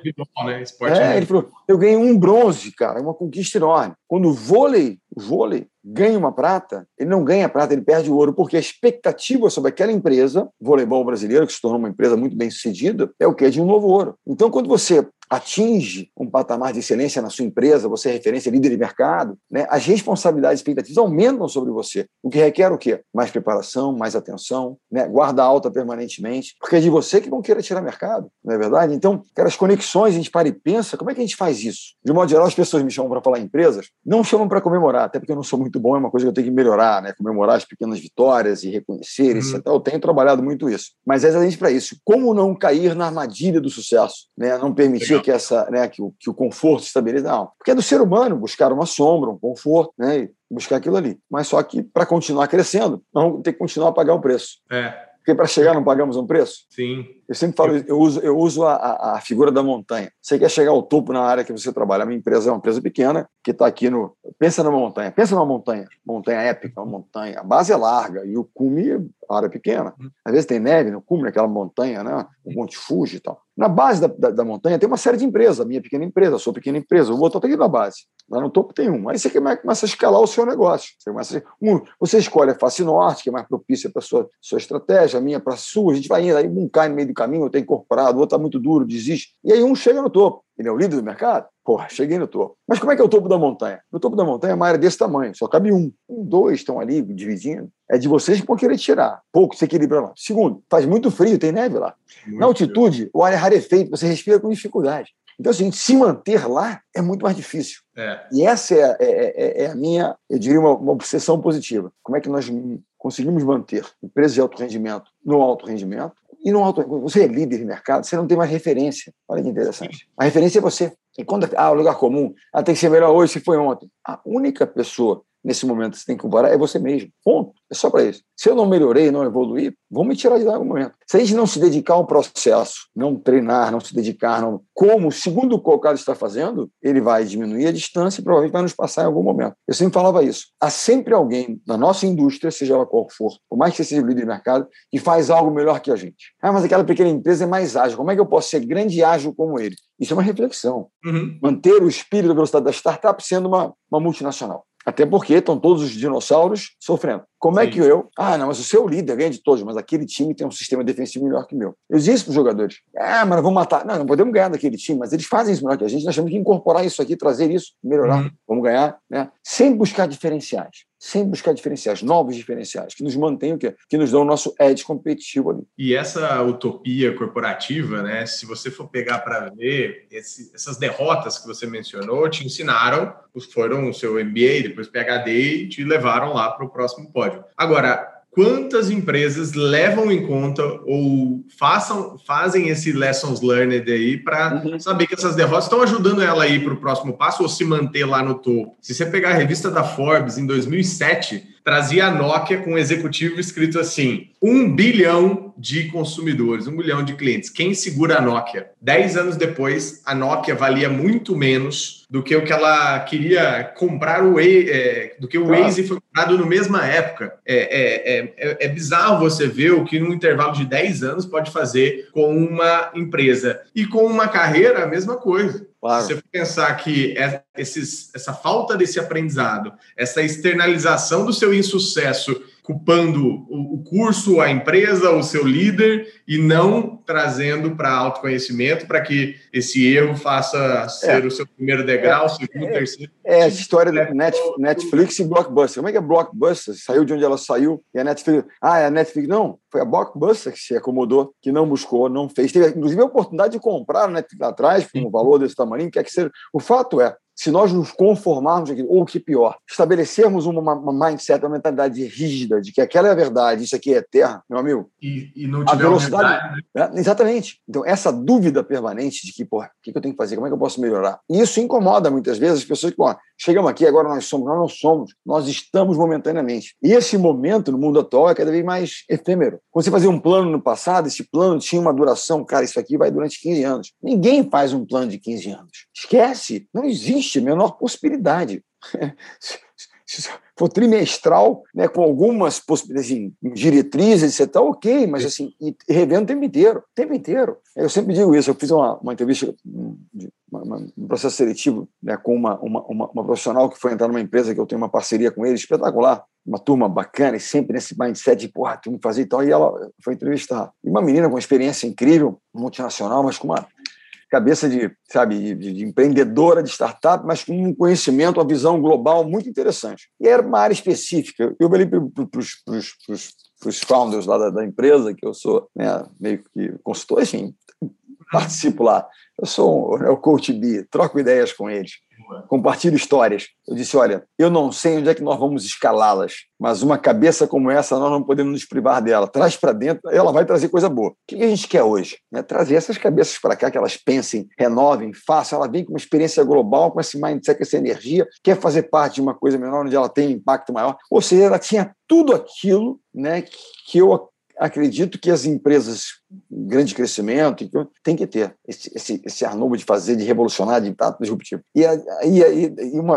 né? Esporte é, ele falou, eu ganhei um bronze, cara, é uma conquista enorme. Quando o vôlei, o vôlei ganha uma prata, ele não ganha prata, ele perde o ouro, porque a expectativa sobre aquela empresa, voleibol brasileiro, que se tornou uma empresa muito bem sucedida, é o que? É de um novo ouro. Então, quando você atinge um patamar de excelência na sua empresa, você é referência, líder de mercado, né? as responsabilidades e expectativas aumentam sobre você, o que requer o quê? Mais preparação, mais atenção, né? guarda alta permanentemente, porque é de você que vão querer tirar mercado, não é verdade? Então, aquelas conexões, a gente para e pensa, como é que a gente faz isso? De modo geral, as pessoas me chamam para falar em empresas, não chamam para comemorar, até porque eu não sou muito bom, é uma coisa que eu tenho que melhorar, né? comemorar as pequenas vitórias e reconhecer, uhum. etc. Eu tenho trabalhado muito isso. Mas é exatamente para isso. Como não cair na armadilha do sucesso? Né? Não permitir Que, essa, né, que, o, que o conforto se estabeleça. Não. Porque é do ser humano buscar uma sombra, um conforto, né? E buscar aquilo ali. Mas só que para continuar crescendo, vamos ter que continuar a pagar o preço. É. Porque para chegar não pagamos um preço? Sim. Eu sempre falo, eu uso, eu uso a, a, figura da montanha. Você quer chegar ao topo na área que você trabalha. A minha empresa é uma empresa pequena que está aqui no. Pensa numa montanha, pensa numa montanha. Montanha épica, uma montanha. A base é larga e o cume área pequena. Uhum. Às vezes tem neve no cume, naquela montanha, né? o Monte Fuji e tal. Na base da, da, da, montanha tem uma série de empresas. A minha pequena empresa, a sua pequena empresa. O outro está aqui na base. Lá no topo tem um. Aí você começa a escalar o seu negócio. Você, começa a... um, você escolhe a face norte, que é mais propícia para a sua, sua estratégia, a minha para a sua. A gente vai indo, aí um cai no meio do caminho, outro é incorporado, o outro está muito duro, desiste. E aí um chega no topo. Ele é o líder do mercado? Porra, cheguei no topo. Mas como é que é o topo da montanha? No topo da montanha é uma área desse tamanho, só cabe um. Um, dois estão ali dividindo. É de vocês que vão querer tirar. Pouco se equilibra lá. Segundo, faz muito frio, tem neve lá. Muito Na altitude, frio. o ar é rarefeito, você respira com dificuldade. Então, assim, se manter lá é muito mais difícil. É. E essa é, é, é, a minha, eu diria, uma, uma, obsessão positiva. Como é que nós conseguimos manter empresas de alto rendimento no alto rendimento? E no alto, você é líder de mercado, você não tem mais referência. Olha que interessante. A referência é você. E quando ah, o lugar comum, ah, tem que ser melhor hoje se foi ontem. A única pessoa nesse momento que você tem que comparar é você mesmo. Ponto. É só para isso. Se eu não melhorei, não evoluir, vão me tirar de lá em algum momento. Se a gente não se dedicar ao processo, não treinar, não se dedicar, não... como segundo o colocado está fazendo, ele vai diminuir a distância e provavelmente vai nos passar em algum momento. Eu sempre falava isso. Há sempre alguém na nossa indústria, seja ela qual for, por mais que você seja líder de mercado, que faz algo melhor que a gente. Ah, mas aquela pequena empresa é mais ágil. Como é que eu posso ser grande e ágil como ele? Isso é uma reflexão. Uhum. Manter o espírito da velocidade da startup sendo uma, uma multinacional. Até porque estão todos os dinossauros sofrendo. Como Sim. é que eu. Ah, não, mas o seu líder ganha de todos, mas aquele time tem um sistema defensivo melhor que o meu. Eu disse para os jogadores: ah, mas vamos matar. Não, não podemos ganhar daquele time, mas eles fazem isso melhor que a gente. Nós temos que incorporar isso aqui, trazer isso, melhorar. Uhum. Vamos ganhar, né? Sem buscar diferenciais sem buscar diferenciais, novos diferenciais, que nos mantenham, que, que nos dão o nosso edge competitivo ali. E essa utopia corporativa, né, se você for pegar para ver, esse, essas derrotas que você mencionou te ensinaram, foram o seu MBA, depois PhD e te levaram lá para o próximo pódio. Agora, quantas empresas levam em conta ou façam, fazem esse lessons learned aí para uhum. saber que essas derrotas estão ajudando ela a ir para o próximo passo ou se manter lá no topo. Se você pegar a revista da Forbes em 2007, trazia a Nokia com um executivo escrito assim: um bilhão de consumidores, um bilhão de clientes. Quem segura a Nokia? Dez anos depois, a Nokia valia muito menos do que o que ela queria comprar o é, do que o claro. Waze foi comprado na mesma época. É, é, é, é, é bizarro você ver o que num intervalo de 10 anos pode fazer com uma empresa. E com uma carreira, a mesma coisa. Claro. Se você pensar que é esses, essa falta desse aprendizado, essa externalização do seu insucesso culpando o curso, a empresa, o seu líder e não trazendo para autoconhecimento para que esse erro faça ser é. o seu primeiro degrau, é. segundo, é. terceiro. É a história do Netflix e Blockbuster. Como é que é Blockbuster? Saiu de onde ela saiu e a Netflix. Ah, é a Netflix. Não, foi a Blockbuster que se acomodou, que não buscou, não fez. Teve, inclusive, a oportunidade de comprar a Netflix lá atrás, com um valor desse tamanho, quer que seja. O fato é, se nós nos conformarmos aqui, ou que pior, estabelecermos uma, uma mindset, uma mentalidade rígida de que aquela é a verdade, isso aqui é eterno, meu amigo. E, e não a velocidade. Né? Exatamente. Então, essa dúvida permanente de que, porra, o que eu tenho que fazer? Como é que eu posso melhorar? E isso incomoda muitas vezes as pessoas que, porra, chegamos aqui, agora nós somos. Nós não somos, nós estamos momentaneamente. E esse momento, no mundo atual, é cada vez mais efêmero. Quando você fazia um plano no passado, esse plano tinha uma duração, cara, isso aqui vai durante 15 anos. Ninguém faz um plano de 15 anos. Esquece, não existe a menor possibilidade. se for trimestral, né, com algumas possibilidades, assim, diretrizes, etc., tá ok, mas assim, e revendo o tempo inteiro, o tempo inteiro. Eu sempre digo isso, eu fiz uma, uma entrevista, uma, uma, um processo seletivo né, com uma, uma, uma, profissional que foi entrar numa empresa que eu tenho uma parceria com ele, espetacular, uma turma bacana e sempre nesse mindset de, porra, tu me fazer e tal, e ela foi entrevistar. E uma menina com uma experiência incrível, multinacional, mas com uma cabeça de, sabe, de, de, empreendedora de startup, mas com um conhecimento, uma visão global muito interessante. E era uma área específica. Eu falei para os founders lá da, da, empresa, que eu sou né, meio que consultor, enfim, participo lá. Eu sou né, o coach B, troco ideias com eles compartilho histórias. Eu disse: olha, eu não sei onde é que nós vamos escalá-las, mas uma cabeça como essa nós não podemos nos privar dela. Traz para dentro, ela vai trazer coisa boa. O que a gente quer hoje? É trazer essas cabeças para cá, que elas pensem, renovem, façam. Ela vem com uma experiência global, com esse mindset, com essa energia, quer fazer parte de uma coisa menor, onde ela tem impacto maior. Ou seja, ela tinha tudo aquilo né, que eu acredito que as empresas grande crescimento tem que ter esse, esse, esse ar novo de fazer, de revolucionar, de estar disruptivo. E, aí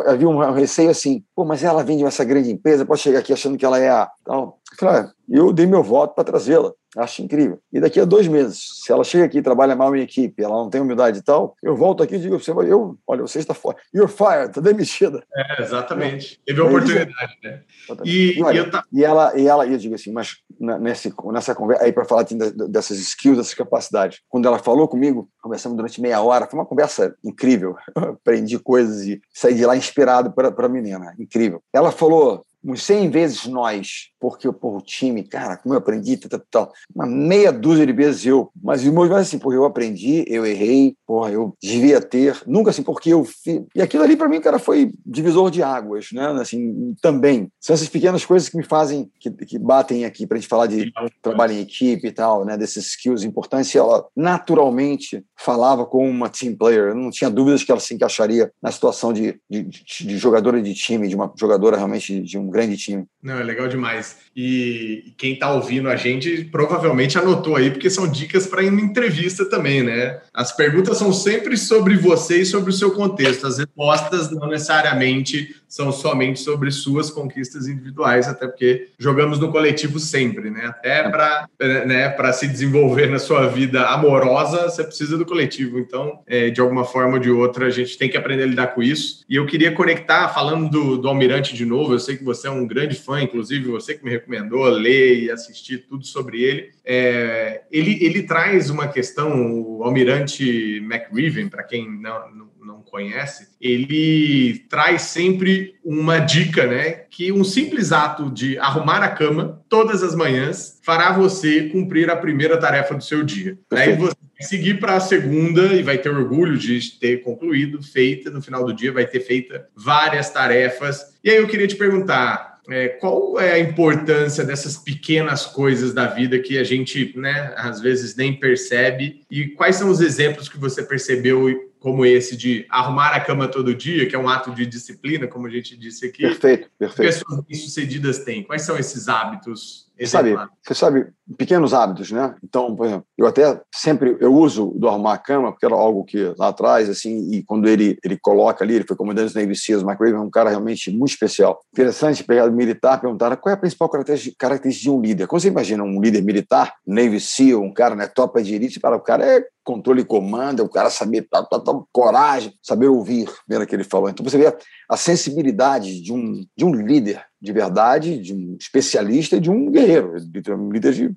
havia um receio assim, pô, mas ela vem de essa grande empresa, pode chegar aqui achando que ela é a... Tal. Eu falei, ah, eu dei meu voto para trazê-la. Acho incrível. E daqui a dois meses, se ela chega aqui e trabalha mal em equipe, ela não tem humildade e tal, eu volto aqui e digo, você, eu, olha, você está fora. You're fired, está demitida. É, exatamente. Teve a oportunidade, né? E, e, olha, e, tá... e, ela, e ela, e eu digo assim, mas nesse, nessa conversa, aí para falar assim, dessas skills, dessas capacidades, quando ela falou comigo, conversamos durante meia hora, foi uma conversa incrível. Aprendi coisas e saí de lá inspirado para a menina, incrível. Ela falou, uns 100 vezes nós, porque o time, cara, como eu aprendi, tal, tal, uma meia dúzia de vezes eu, mas os meus assim, porque eu aprendi, eu errei, porra, eu devia ter, nunca assim, porque eu fiz. E aquilo ali para mim, cara, foi divisor de águas, né? Assim, também. São essas pequenas coisas que me fazem, que, que batem aqui para a gente falar de trabalho em equipe e tal, né? Desses skills importantes. E ela naturalmente falava como uma team player, eu não tinha dúvidas que ela se encaixaria na situação de, de, de jogadora de time, de uma jogadora realmente de um grande time. Não, é legal demais. E quem está ouvindo a gente provavelmente anotou aí, porque são dicas para ir entrevista também, né? As perguntas são sempre sobre você e sobre o seu contexto. As respostas não necessariamente são somente sobre suas conquistas individuais, até porque jogamos no coletivo sempre, né? Até para né, se desenvolver na sua vida amorosa, você precisa do coletivo. Então, é, de alguma forma ou de outra, a gente tem que aprender a lidar com isso. E eu queria conectar, falando do, do Almirante de novo, eu sei que você é um grande fã, inclusive você que me recomendou ler e assistir tudo sobre ele. É, ele, ele traz uma questão, o Almirante McRiven, para quem não, não não conhece, ele traz sempre uma dica, né? Que um simples ato de arrumar a cama todas as manhãs fará você cumprir a primeira tarefa do seu dia. Aí você vai seguir para a segunda e vai ter orgulho de ter concluído, feita, no final do dia vai ter feita várias tarefas. E aí eu queria te perguntar, é, qual é a importância dessas pequenas coisas da vida que a gente, né, às vezes nem percebe? E quais são os exemplos que você percebeu como esse de arrumar a cama todo dia, que é um ato de disciplina, como a gente disse aqui. Perfeito, perfeito. Pessoas bem-sucedidas têm. Quais são esses hábitos você sabe, você sabe, pequenos hábitos, né? Então, por exemplo, eu até sempre eu uso do arrumar a cama, porque era algo que lá atrás, assim, e quando ele ele coloca ali, ele foi comandante dos Navy Seals, McRaven é um cara realmente muito especial. Interessante pegar o militar, perguntar qual é a principal característica de um líder. Quando você imagina um líder militar, Navy SEAL, um cara, né, tropa de elite, para o cara é controle e comando, é o cara saber, tá, tá, tá, coragem, saber ouvir, vendo que ele falou. Então você vê a sensibilidade de um, de um líder de verdade, de um especialista e de um guerreiro, de um líder de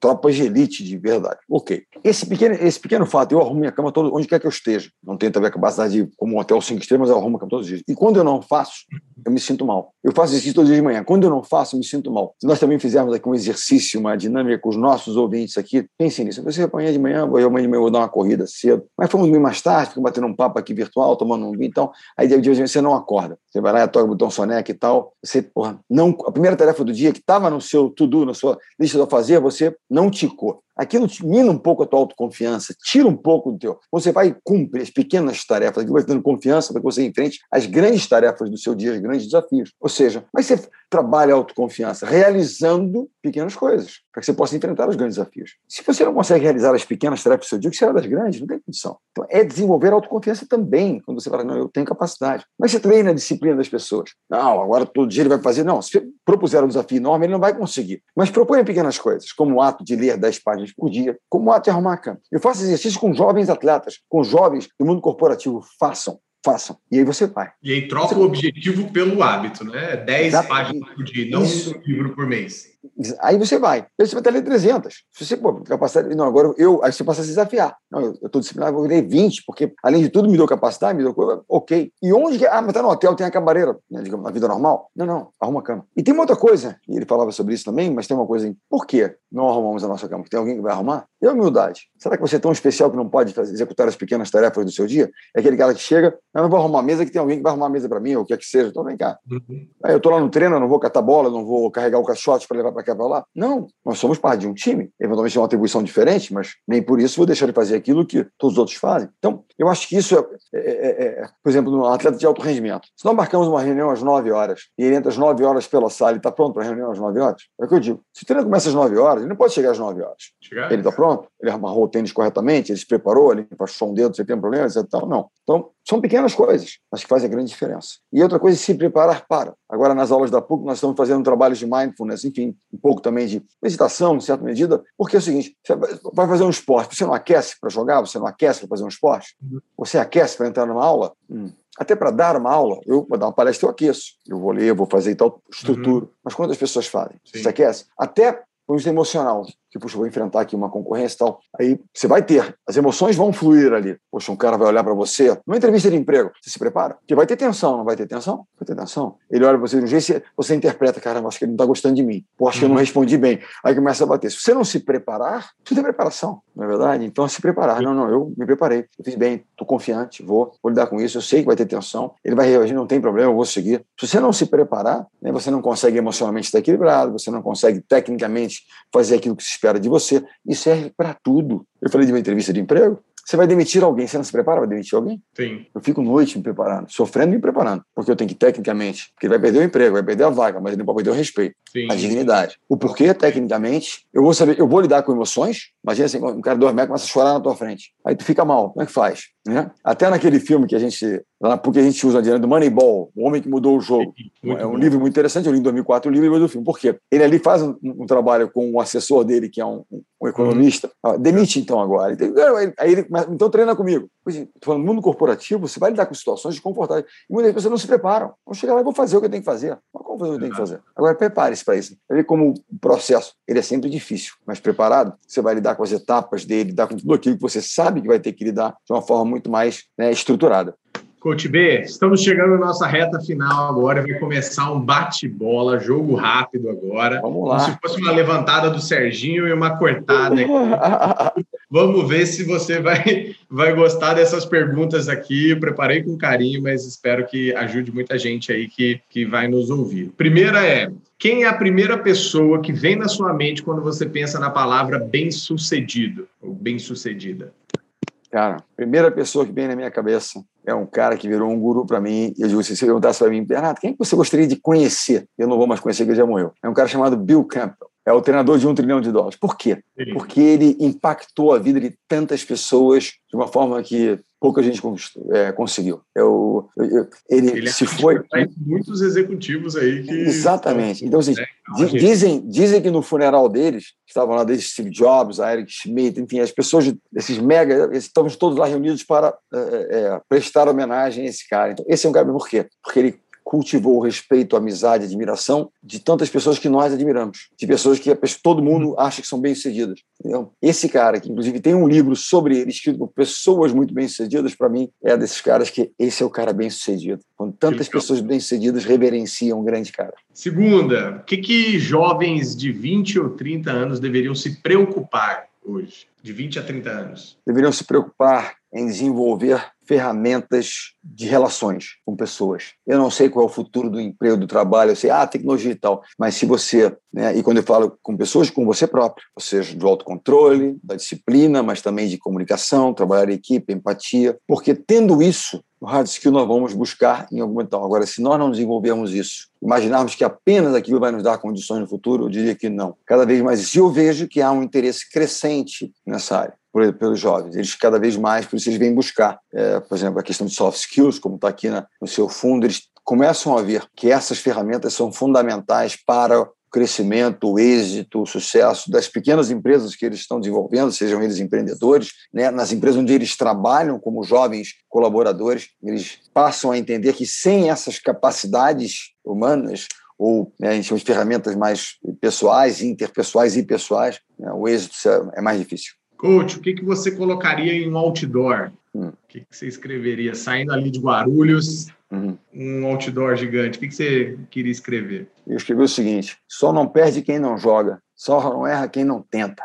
tropas de elite de verdade. Ok. Esse pequeno, esse pequeno fato, eu arrumo minha cama todo, onde quer que eu esteja. Não tenho também a capacidade de, como um hotel cinco estrelas, eu arrumo a cama todos os dias. E quando eu não faço, eu me sinto mal. Eu faço exercício todos os dias de manhã. Quando eu não faço, eu me sinto mal. Se nós também fizermos aqui um exercício, uma dinâmica com os nossos ouvintes aqui, pensem nisso. Você amanhã de manhã, eu amanhã de manhã vou dar uma corrida cedo. Mas fomos dormir mais tarde, ficamos batendo um papo aqui virtual, tomando um vinho. Então, aí de você não acorda. Você vai lá, toca o botão soneca e tal. Você, porra, não, a primeira tarefa do dia que estava no seu to-do, na sua lista de fazer, você não ticou aquilo mina um pouco a tua autoconfiança, tira um pouco do teu. Você vai cumprir as pequenas tarefas, aquilo vai dando confiança para que você enfrente as grandes tarefas do seu dia, os grandes desafios. Ou seja, mas você trabalha a autoconfiança realizando pequenas coisas, para que você possa enfrentar os grandes desafios. Se você não consegue realizar as pequenas tarefas do seu dia, o que será das grandes? Não tem condição. Então, é desenvolver a autoconfiança também, quando você fala, não, eu tenho capacidade. Mas você treina a disciplina das pessoas. Não, agora todo dia ele vai fazer. Não, se propuser um desafio enorme, ele não vai conseguir. Mas proponha pequenas coisas, como o ato de ler 10 páginas vezes por dia, como de arrumar a cama. Eu faço exercício com jovens atletas, com jovens do mundo corporativo. Façam, façam. E aí você vai. E aí troca você... o objetivo pelo hábito, né? 10 páginas por dia, não Isso. um livro por mês. Aí você vai. Aí você vai ter ali 300. Se você, pô, capacidade. Não, agora eu. Aí você passa a se desafiar. Não, eu estou disciplinado, vou ter 20, porque além de tudo me deu capacidade, me deu coisa. Ok. E onde que. Ah, mas tá no hotel, tem a camareira, né, digamos, na vida normal? Não, não. Arruma a cama. E tem uma outra coisa, e ele falava sobre isso também, mas tem uma coisa. Por que não arrumamos a nossa cama? Tem alguém que vai arrumar? E a humildade? Será que você é tão especial que não pode fazer, executar as pequenas tarefas do seu dia? É aquele cara que chega, eu não vou arrumar a mesa, que tem alguém que vai arrumar a mesa para mim, ou o que é que seja. Então vem cá. Uhum. Aí eu estou lá no treino, eu não vou catar bola, não vou carregar o caixote para levar para cá para lá. Não, nós somos parte de um time. Eventualmente é uma atribuição diferente, mas nem por isso vou deixar de fazer aquilo que todos os outros fazem. Então, eu acho que isso é, é, é, é por exemplo, no atleta de alto rendimento. Se nós marcamos uma reunião às 9 horas e ele entra às 9 horas pela sala e está pronto para a reunião às 9 horas, é o que eu digo. Se o treino começa às 9 horas, ele não pode chegar às 9 horas. Chegar? Ele está pronto? Ele amarrou o tênis corretamente? Ele se preparou? Ele enfaixou um dedo? Você tem um problema? Etc. Não. Então, são pequenas coisas, mas que fazem a grande diferença. E outra coisa é se preparar para. Agora, nas aulas da PUC, nós estamos fazendo trabalhos de mindfulness, enfim, um pouco também de meditação, em certa medida, porque é o seguinte: você vai fazer um esporte, você não aquece para jogar, você não aquece para fazer um esporte, você aquece para entrar numa aula. Hum. Até para dar uma aula, eu vou dar uma palestra, eu aqueço. Eu vou ler, eu vou fazer tal estrutura. Uhum. Mas quantas pessoas fazem? Sim. Você aquece? Até ponto emocional que, puxa, vou enfrentar aqui uma concorrência e tal. Aí você vai ter, as emoções vão fluir ali. Poxa, um cara vai olhar para você, numa entrevista de emprego, você se prepara? Porque vai ter tensão, não vai ter tensão? Vai ter tensão. Ele olha para você de um jeito, você interpreta, cara, acho que ele não está gostando de mim. Pô, acho que eu não uhum. respondi bem. Aí começa a bater. Se você não se preparar, você tem preparação, não é verdade? Então, se preparar. Não, não, eu me preparei, eu fiz bem, estou confiante, vou, vou lidar com isso, eu sei que vai ter tensão, ele vai reagir, não tem problema, eu vou seguir. Se você não se preparar, né, você não consegue emocionalmente estar equilibrado, você não consegue tecnicamente fazer aquilo que se espera de você e serve para tudo. Eu falei de uma entrevista de emprego. Você vai demitir alguém, você não se prepara para demitir alguém? Sim. Eu fico noite me preparando, sofrendo e me preparando, porque eu tenho que, tecnicamente, porque ele vai perder o emprego, vai perder a vaga, mas ele não pode perder o respeito, Sim. a dignidade. O porquê, tecnicamente, eu vou saber, eu vou lidar com emoções. Imagina assim, um cara dorme começa a chorar na tua frente. Aí tu fica mal, como é que faz? Né? Até naquele filme que a gente porque a gente usa a do Moneyball, O Homem que Mudou o Jogo. Muito é um bom. livro muito interessante, eu li em 2004 o livro e do filme. Por quê? Ele ali faz um, um trabalho com o assessor dele, que é um, um economista. Uhum. Ah, demite então agora. Aí ele, então treina comigo. Estou falando, no mundo corporativo, você vai lidar com situações desconfortáveis. E muitas pessoas não se preparam. Vão chegar lá e vou fazer o que eu tenho que fazer. Mas como fazer o que eu tenho que fazer? Agora, prepare-se para isso. Ele como o processo, ele é sempre difícil, mas preparado, você vai lidar com as etapas dele, lidar com tudo aquilo que você sabe que vai ter que lidar de uma forma muito mais né, estruturada. Coach B, estamos chegando na nossa reta final agora. Vai começar um bate-bola, jogo rápido agora. Vamos lá. Como se fosse uma levantada do Serginho e uma cortada. Vamos ver se você vai, vai gostar dessas perguntas aqui. Eu preparei com carinho, mas espero que ajude muita gente aí que, que vai nos ouvir. Primeira é: quem é a primeira pessoa que vem na sua mente quando você pensa na palavra bem-sucedido ou bem-sucedida? Cara, a primeira pessoa que vem na minha cabeça é um cara que virou um guru para mim. Eu digo, se você perguntasse para mim, Renato, quem é que você gostaria de conhecer? Eu não vou mais conhecer, porque ele já morreu. É um cara chamado Bill Campbell. É o treinador de um trilhão de dólares. Por quê? Porque ele impactou a vida de tantas pessoas de uma forma que pouca gente é, conseguiu. Eu, eu, ele, ele se foi. Muitos executivos aí que. Exatamente. Então, assim, é, dizem, dizem que no funeral deles, estavam lá desde Steve Jobs, a Eric Schmidt, enfim, as pessoas, esses mega, estávamos todos lá reunidos para é, é, prestar homenagem a esse cara. Então, esse é um cara, por quê? Porque ele cultivou o respeito, a amizade, a admiração de tantas pessoas que nós admiramos, de pessoas que todo mundo acha que são bem-sucedidas. Esse cara, que inclusive tem um livro sobre ele, escrito por pessoas muito bem-sucedidas, para mim, é desses caras que esse é o cara bem-sucedido. Quando tantas pessoas bem-sucedidas reverenciam um grande cara. Segunda, o que, que jovens de 20 ou 30 anos deveriam se preocupar hoje? De 20 a 30 anos? Deveriam se preocupar em desenvolver ferramentas de relações com pessoas. Eu não sei qual é o futuro do emprego, do trabalho, eu sei, ah, tecnologia e tal, mas se você, né, e quando eu falo com pessoas, com você próprio, ou seja, do autocontrole, da disciplina, mas também de comunicação, trabalhar em equipe, empatia, porque tendo isso, o hard skill nós vamos buscar em algum momento. Agora, se nós não desenvolvermos isso, imaginarmos que apenas aquilo vai nos dar condições no futuro, eu diria que não. Cada vez mais, se eu vejo que há um interesse crescente nessa área, por, pelos jovens. Eles cada vez mais, por isso eles vêm buscar, é, por exemplo, a questão de soft skills, como está aqui na, no seu fundo, eles começam a ver que essas ferramentas são fundamentais para o crescimento, o êxito, o sucesso das pequenas empresas que eles estão desenvolvendo, sejam eles empreendedores, né? nas empresas onde eles trabalham como jovens colaboradores, eles passam a entender que sem essas capacidades humanas, ou né, chama de ferramentas mais pessoais, interpessoais e pessoais, né, o êxito é mais difícil. Coach, o que, que você colocaria em um outdoor? Hum. O que, que você escreveria? Saindo ali de Guarulhos, uhum. um outdoor gigante. O que, que você queria escrever? Eu escrevi o seguinte: só não perde quem não joga, só não erra quem não tenta.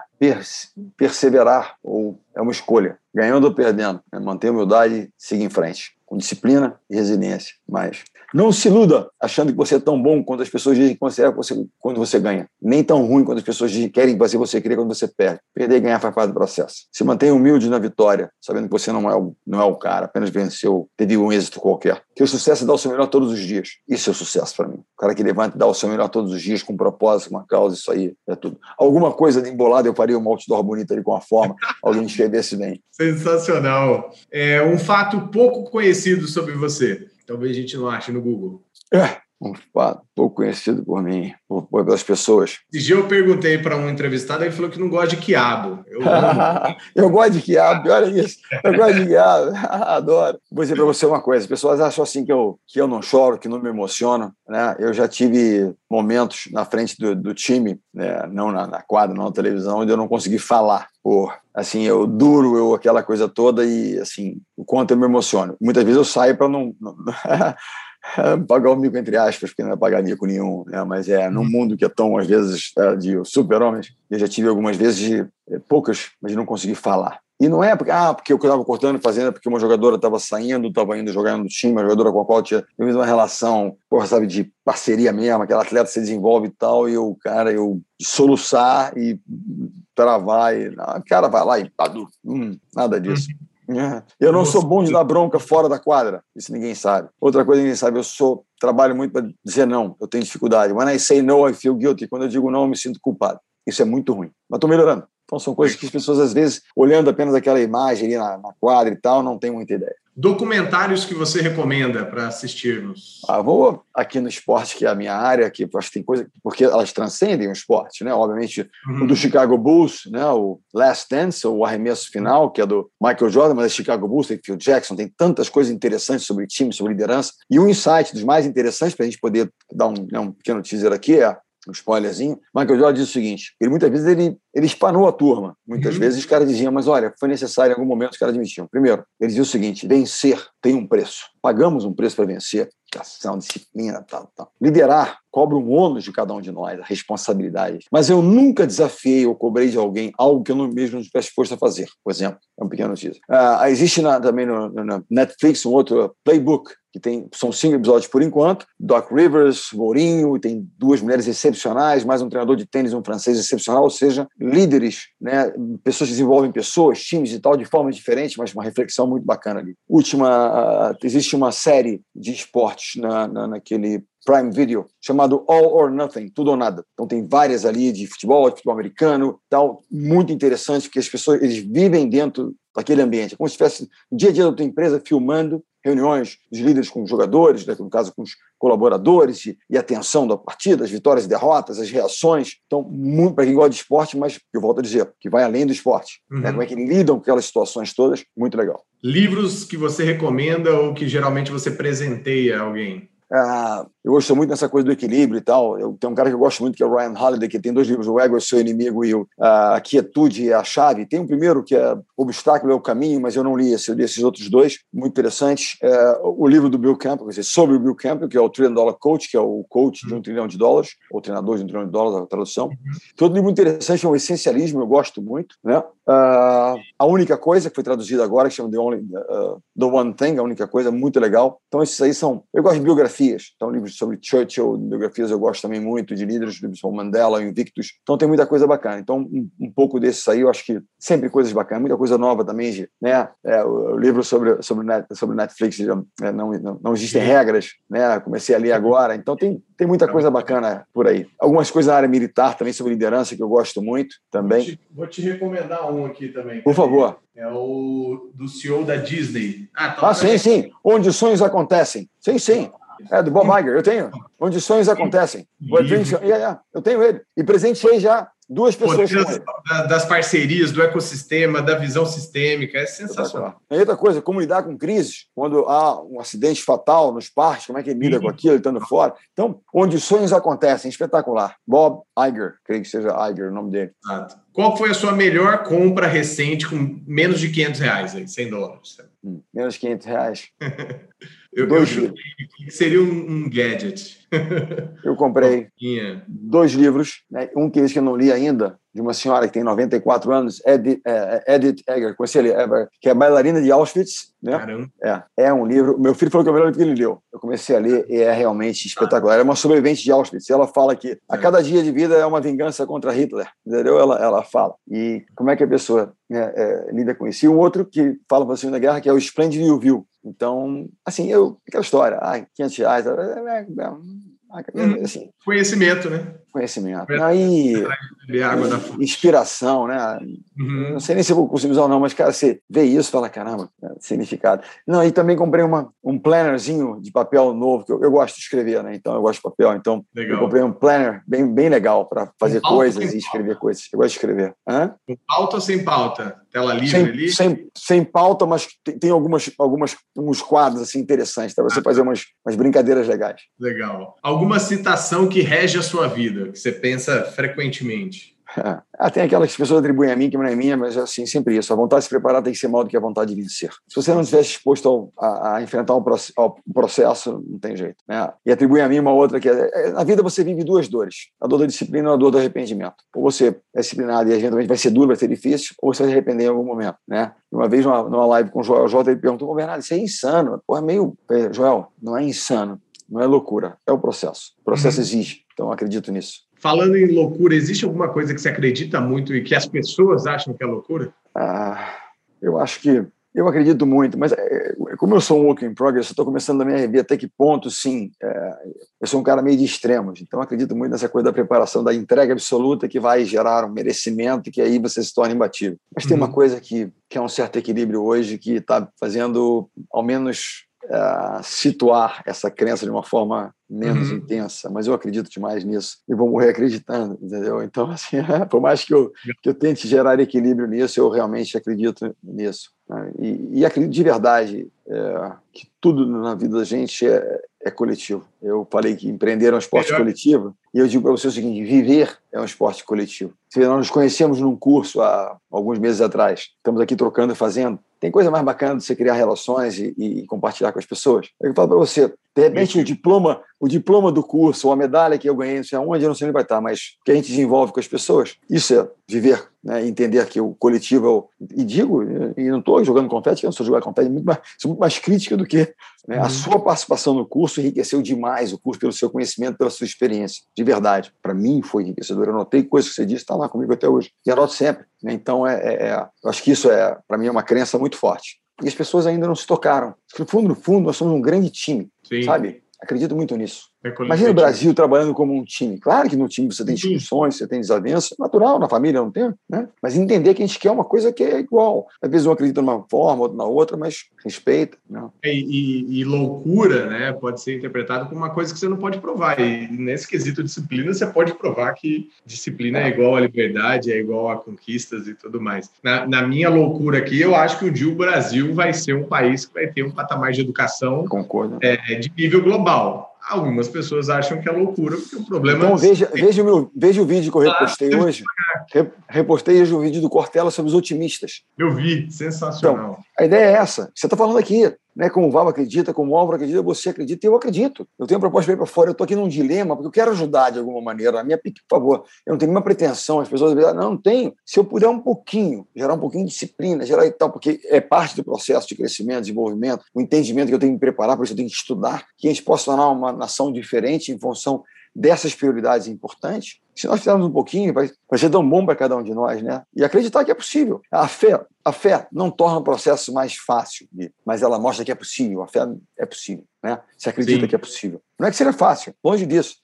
perseverar ou é uma escolha, ganhando ou perdendo. É manter a humildade e seguir em frente, com disciplina e resiliência. Mas não se iluda achando que você é tão bom quando as pessoas dizem que você é quando você ganha. Nem tão ruim quando as pessoas dizem, querem fazer você querer quando você perde. Perder e ganhar faz parte do processo. Se mantenha humilde na vitória, sabendo que você não é o, não é o cara, apenas venceu, teve um êxito qualquer. Que o sucesso é dar o seu melhor todos os dias. Isso é o sucesso para mim. O cara que levanta e dá o seu melhor todos os dias com um propósito, uma causa, isso aí é tudo. Alguma coisa de embolada eu faria um outdoor bonito ali com a forma, alguém escrevesse bem. Sensacional. É um fato pouco conhecido sobre você. Talvez a gente não ache no Google. É, um fato pouco conhecido por mim, por, por pelas pessoas. Esse dia eu perguntei para um entrevistado, ele falou que não gosta de quiabo. Eu, eu gosto de quiabo, olha isso. Eu gosto de quiabo, adoro. Vou dizer para você uma coisa: as pessoas acham assim que eu, que eu não choro, que não me emociono. Né? Eu já tive momentos na frente do, do time, né? não na, na quadra, não na televisão, onde eu não consegui falar por assim eu duro eu aquela coisa toda e assim o quanto eu me emociono muitas vezes eu saio para não, não pagar o mico entre aspas, porque não é pagar mico nenhum, né? mas é num uhum. mundo que é tão, às vezes, é, de super-homens, eu já tive algumas vezes, de, é, poucas, mas não conseguir falar. E não é porque, ah, porque eu estava cortando e fazendo, é porque uma jogadora estava saindo, estava indo jogar no time, uma jogadora com a qual eu tinha eu uma relação, porra, sabe, de parceria mesmo, aquela atleta se desenvolve e tal, e eu, cara, eu soluçar e travar, e, não, cara, vai lá e padu, hum, nada disso. É. Eu não sou bom de dar bronca fora da quadra, isso ninguém sabe. Outra coisa ninguém sabe, eu sou trabalho muito para dizer não, eu tenho dificuldade. When I say no, I feel guilty. Quando eu digo não, eu me sinto culpado. Isso é muito ruim, mas estou melhorando. Então são coisas que as pessoas às vezes olhando apenas aquela imagem ali na, na quadra e tal, não tem muita ideia. Documentários que você recomenda para assistirmos? Ah, vou aqui no esporte, que é a minha área, que acho que tem coisa, porque elas transcendem o esporte, né? Obviamente, uhum. o do Chicago Bulls, né? O Last Dance, o arremesso final, que é do Michael Jordan, mas é Chicago Bulls, tem Phil Jackson, tem tantas coisas interessantes sobre time, sobre liderança. E um insight dos mais interessantes, para a gente poder dar um, né, um pequeno teaser aqui, é um spoilerzinho, Michael Jordan diz o seguinte: ele muitas vezes ele, ele espanou a turma. Muitas uhum. vezes os caras diziam, mas olha, foi necessário em algum momento os caras admitiam. Primeiro, ele dizia o seguinte: vencer tem um preço. Pagamos um preço para vencer. Ação, disciplina, tal, tal. Liderar cobra um ônus de cada um de nós, a responsabilidade. Mas eu nunca desafiei ou cobrei de alguém algo que eu não mesmo não estivesse disposto a fazer. Por exemplo, é um pequeno teaser. Uh, existe na, também no, no Netflix um outro playbook que tem, são cinco episódios por enquanto. Doc Rivers, Mourinho, tem duas mulheres excepcionais, mais um treinador de tênis, um francês excepcional, ou seja, líderes, né, pessoas que desenvolvem pessoas, times e tal, de forma diferente, mas uma reflexão muito bacana ali. Última, uh, existe uma série de esportes na, na, naquele Prime Video, chamado All or Nothing, tudo ou nada. Então tem várias ali de futebol, de futebol americano, tal, muito interessante, porque as pessoas eles vivem dentro daquele ambiente, é como se estivesse no dia a dia da tua empresa filmando reuniões dos líderes com os jogadores, né, no caso com os colaboradores, e, e atenção da partida, as vitórias e derrotas, as reações. Então, muito para quem gosta de esporte, mas eu volto a dizer, que vai além do esporte. Né, uhum. Né, como é que lidam com aquelas situações todas, muito legal. Livros que você recomenda ou que geralmente você presenteia a alguém? Ah, eu gosto muito dessa coisa do equilíbrio e tal. Eu tenho um cara que eu gosto muito que é o Ryan Holiday, que tem dois livros, O Ego é Seu Inimigo e o A Quietude é a Chave. Tem um primeiro que é Obstáculo é o Caminho, mas eu não li esse, eu li esses outros dois, muito interessantes. É, o livro do Bill Campbell, quer dizer, sobre o Bill Campbell, que é o Trillion Dollar Coach, que é o coach de um trilhão de dólares, ou treinador de um trilhão de dólares, a tradução. Uhum. Todo livro interessante é o Essencialismo, eu gosto muito. Né? Uh, a única coisa que foi traduzida agora, que chama The, Only, uh, The One Thing, a única coisa, muito legal. Então, esses aí são. Eu gosto de biografias, então, livros sobre Churchill, biografias eu gosto também muito, de líderes, como Mandela, Invictus. Então, tem muita coisa bacana. Então, um, um, pouco desses aí, eu acho que sempre coisas bacanas, muita coisa nova também, de, né? É, o, livro sobre, sobre, sobre Netflix, é, não, não, não existem regras, né? Comecei a ler agora. Então, tem, tem muita coisa bacana por aí. Algumas coisas na área militar também, sobre liderança, que eu gosto muito também. Vou te, vou te recomendar um aqui também. Por favor. É o do CEO da Disney. Ah, tá ah sim, sim. Onde os sonhos acontecem. Sim, sim. É, do Bob Iger, eu tenho. Onde os sonhos acontecem. Yeah, yeah, eu tenho ele. E presenteei já duas pessoas das, das, parcerias, do ecossistema, da visão sistêmica, é sensacional. E outra coisa, como lidar com crises, quando há um acidente fatal nos parques, como é que ele lida com aquilo, estando fora. Então, onde sonhos acontecem, espetacular. Bob Iger, creio que seja Iger o nome dele. Exato. Qual foi a sua melhor compra recente com menos de 500 reais, aí, 100 dólares? Hum, menos de 500 reais. eu, dois eu seria um, um gadget. eu comprei dois livros, né? um que eu não li ainda, de uma senhora que tem 94 anos, Edith, é, é, Edith Egger, conheci ele, que é bailarina de Auschwitz. Né? Caramba. É, é um livro. Meu filho falou que é o melhor livro que ele leu. Eu comecei a ler e é realmente espetacular. É uma sobrevivente de Auschwitz. Ela fala que a cada dia de vida é uma vingança contra Hitler. Entendeu? Ela, ela fala. E como é que a pessoa né, é, lida com isso? E um outro que fala para a Segunda Guerra, que é o Splendid Viu. Então, assim, eu, aquela história, ah, 500 reais, é, é, é, Uhum. Assim, conhecimento, né? Conhecimento. Aí, inspiração, né? Uhum. Não sei nem se eu vou conseguir usar ou não, mas, cara, você vê isso e fala, caramba, significado. Não, e também comprei uma, um plannerzinho de papel novo, que eu, eu, gosto de escrever, né? Então, eu gosto de papel. Então, legal. eu comprei um planner bem, bem legal para fazer coisas e escrever pauta? coisas. Eu gosto de escrever. Hã? Com pauta ou sem pauta? Tela livre sem, ali? Sem, sem pauta, mas tem, tem algumas, algumas, uns quadros assim, interessantes para você ah, fazer umas, umas brincadeiras legais. Legal. Alguma citação que rege a sua vida, que você pensa frequentemente? Ah, tem aquelas que as pessoas atribuem a mim, que não é minha, mas é assim, sempre isso. A vontade de se preparar tem que ser maior do que a vontade de vencer. Se você não estivesse disposto ao, a, a, enfrentar um processo, não tem jeito. Né? E atribui a mim uma outra que é, é, na vida você vive duas dores. A dor da disciplina e a dor do arrependimento. Ou você é disciplinado e eventualmente vai ser duro, vai ser difícil, ou você vai se arrepender em algum momento. Né? Uma vez, numa, numa live com o Joel J, ele perguntou, Bernardo, isso é insano. Pô, é meio... Joel, não é insano. Não é loucura, é o processo. O processo uhum. exige. Então, acredito nisso. Falando em loucura, existe alguma coisa que você acredita muito e que as pessoas acham que é loucura? Ah, eu acho que eu acredito muito, mas é, como eu sou um work in progress, eu estou começando a me ver até que ponto, sim, é, eu sou um cara meio de extremos, então acredito muito nessa coisa da preparação, da entrega absoluta que vai gerar um merecimento que aí você se torna imbatível. Mas uhum. tem uma uhum. coisa que, que é um certo equilíbrio hoje que está fazendo, ao menos, uh, situar essa crença de uma forma menos uhum. intensa, mas eu acredito demais nisso e vou morrer acreditando, entendeu? Então, assim, por mais que eu, que eu tente gerar equilíbrio nisso, eu realmente acredito nisso. Né? E, e, acredito de verdade é, que tudo na vida da gente é, é coletivo. Eu falei que empreender é um esporte Melhor. coletivo, e eu digo para você o seguinte: viver é um esporte coletivo. Se nós nos conhecemos num curso há alguns meses atrás, estamos aqui trocando e fazendo, tem coisa mais bacana de você criar relações e, e compartilhar com as pessoas. Eu falo para você, de repente, o diploma, o diploma do curso, ou a medalha que eu ganhei, não sei aonde, eu não sei onde vai estar, mas que a gente desenvolve com as pessoas, isso é viver, né? entender que o coletivo é o... E digo, e não estou jogando confete, eu não sou jogar confete, muito mais, sou muito mais crítica do que né? a uhum. sua participação no curso enriqueceu demais o curso pelo seu conhecimento, pela sua experiência. De verdade, para mim foi enriquecedor. Eu notei coisas que você disse, está lá comigo até hoje. E anoto sempre. Né? Então, é, é, é, eu acho que isso é, para mim, é uma crença muito forte. E as pessoas ainda não se tocaram. No fundo, no fundo, nós somos um grande time, Sim. sabe? Acredito muito nisso. É Imagina o Brasil trabalhando como um time. Claro que no time você tem discussões, você tem desavenças, natural, na família não tem, né? Mas entender que a gente quer uma coisa que é igual. Às vezes um acredita numa forma, outro na outra, mas respeita. Né? E, e, e, loucura, né, pode ser interpretado como uma coisa que você não pode provar. E nesse quesito disciplina, você pode provar que disciplina é, é igual à liberdade, é igual a conquistas e tudo mais. Na, na minha loucura aqui, eu acho que um dia o Brasil vai ser um país que vai ter um patamar de educação Concordo. É, de nível global Algumas pessoas acham que é loucura, porque o problema então, veja, veja, o meu, veja o vídeo que eu repostei ah, hoje. Repostei hoje o vídeo do Cortella sobre os otimistas. Eu vi, sensacional. Então, a ideia é essa. Você está falando aqui né, como o Val acredita, como o Álvaro acredita, você acredita e eu acredito. Eu tenho uma proposta para ir para fora, eu estou aqui num dilema, porque eu quero ajudar de alguma maneira. A minha por favor, eu não tenho nenhuma pretensão, as pessoas dizem, não, não tenho. Se eu puder um pouquinho, gerar um pouquinho de disciplina, gerar e tal, porque é parte do processo de crescimento, desenvolvimento, o entendimento que eu tenho que me preparar, por isso eu tenho que estudar, que a gente possa tornar uma nação diferente em função dessas prioridades importantes, se nós fizermos um pouquinho, vai, vai ser tão bom para cada um de nós, né? E acreditar que é possível. A fé, a fé não torna o processo mais fácil, mas ela mostra que é possível. A fé é possível, né? Se acredita Sim. que é possível. Não é que seja fácil, longe disso.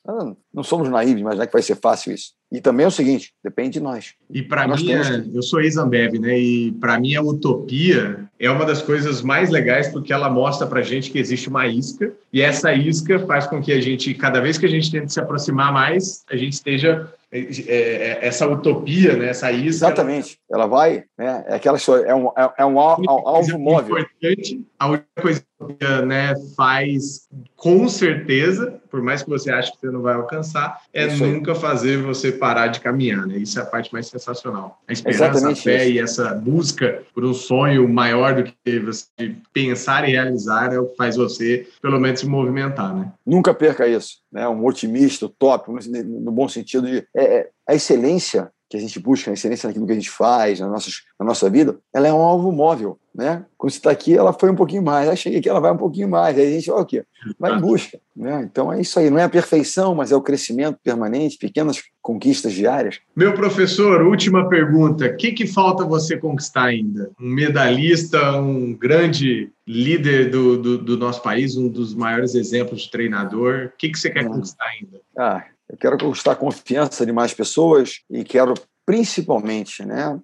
Não somos naivos, mas não é que vai ser fácil isso. E também é o seguinte, depende de nós. E para mim, é, eu sou ex-Ambev, né? E para mim a utopia é uma das coisas mais legais porque ela mostra para gente que existe uma isca e essa isca faz com que a gente, cada vez que a gente tenta se aproximar mais, a gente esteja essa utopia, né? essa isca. Exatamente. Ela, vai, né? É aquela história, é um, é, é um alvo móvel. Importante, a única coisa que né, faz com certeza, por mais que você ache que você não vai alcançar, é nunca fazer você parar de caminhar. Né? Isso é a parte mais sensacional. A esperança, Exatamente a fé isso. e essa busca por um sonho maior do que você pensar e realizar é o que faz você, pelo menos, se movimentar. Né? Nunca perca isso. Né? Um otimista, top, no bom sentido de. É, é a excelência que a gente busca, a excelência naquilo que a gente faz, na, nossas, na nossa vida, ela é um alvo móvel, né? Quando você está aqui, ela foi um pouquinho mais. Aí cheguei aqui, ela vai um pouquinho mais. Aí a gente vai o quê? Vai em busca, né? Então é isso aí. Não é a perfeição, mas é o crescimento permanente, pequenas conquistas diárias. Meu professor, última pergunta. O que, que falta você conquistar ainda? Um medalhista, um grande líder do, do, do nosso país, um dos maiores exemplos de treinador. O que, que você quer hum. conquistar ainda? Ah, eu quero conquistar a confiança de mais pessoas e quero principalmente né,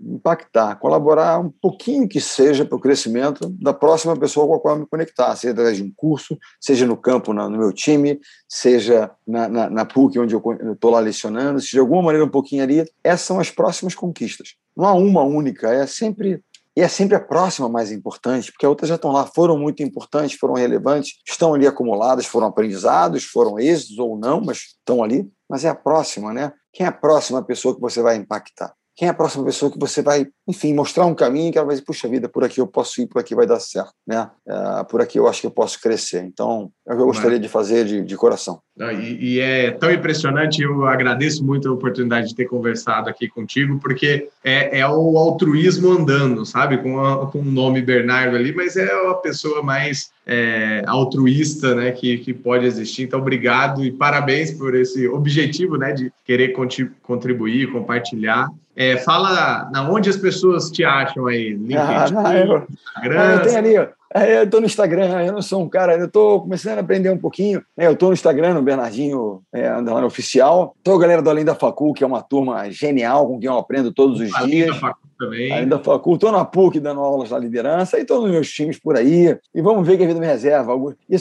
impactar, colaborar um pouquinho que seja para o crescimento da próxima pessoa com a qual eu me conectar, seja através de um curso, seja no campo, na, no meu time, seja na, na, na PUC, onde eu estou lá lecionando, se de alguma maneira um pouquinho ali, essas são as próximas conquistas. Não há uma única, é sempre e é sempre a próxima mais importante, porque as outras já estão lá, foram muito importantes, foram relevantes, estão ali acumuladas, foram aprendizados, foram êxitos ou não, mas estão ali. Mas é a próxima, né? Quem é a próxima pessoa que você vai impactar? quem é a próxima pessoa que você vai, enfim, mostrar um caminho que ela vai dizer, puxa vida, por aqui eu posso ir, por aqui vai dar certo, né? Uh, por aqui eu acho que eu posso crescer. Então, é o que eu gostaria de fazer de, de coração. E, e, é tão impressionante, eu agradeço muito a oportunidade de ter conversado aqui contigo, porque é, é o altruísmo andando, sabe? Com, a, com o nome Bernardo ali, mas é a pessoa mais é, altruísta né, que, que pode existir. Então, obrigado e parabéns por esse objetivo né, de querer contribuir, compartilhar. É, fala na onde as pessoas te acham aí. LinkedIn, ah, não, eu, Instagram. Ah, eu tenho ali, ó. Eu estou no Instagram, eu não sou um cara, eu estou começando a aprender um pouquinho. Né? Eu estou no Instagram, no Bernardinho é, Oficial. Estou galera do Além da Facul, que é uma turma genial, com quem eu aprendo todos os Além dias. Da Facul também. Ainda estou na PUC dando aulas da liderança e estou nos meus times por aí. E vamos ver que a vida me reserva. E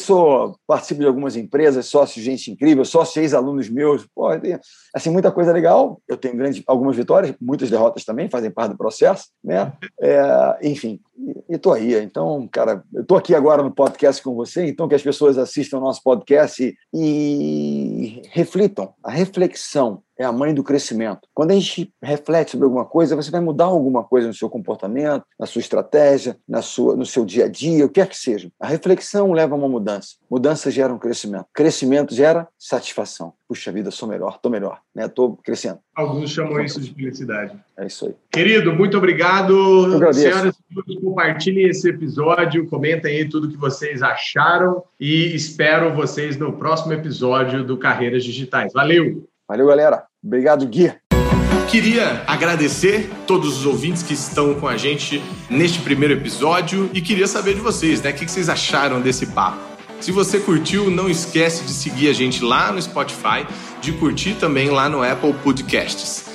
participo de algumas empresas, sócio gente incrível, sócio ex-alunos meus. Pô, tem, assim, muita coisa legal. Eu tenho grandes, algumas vitórias, muitas derrotas também, fazem parte do processo, né? É, enfim, e estou aí. Então, cara, eu estou aqui agora no podcast com você, então que as pessoas assistam o nosso podcast e reflitam. A reflexão é a mãe do crescimento. Quando a gente reflete sobre alguma coisa, você vai mudar alguma coisa no seu comportamento, na sua estratégia, na sua, no seu dia a dia, o que quer que seja. A reflexão leva a uma mudança. Mudança gera um crescimento. Crescimento gera satisfação. Puxa vida, sou melhor, estou melhor, né? Estou crescendo. Alguns chamam isso de felicidade. É isso aí. Querido, muito obrigado. Senhoras e senhores, compartilhem esse episódio, comentem aí tudo que vocês acharam e espero vocês no próximo episódio do Carreiras Digitais. Valeu! Valeu, galera. Obrigado, Gui. Queria agradecer todos os ouvintes que estão com a gente neste primeiro episódio e queria saber de vocês, né? O que vocês acharam desse papo? Se você curtiu, não esquece de seguir a gente lá no Spotify, de curtir também lá no Apple Podcasts.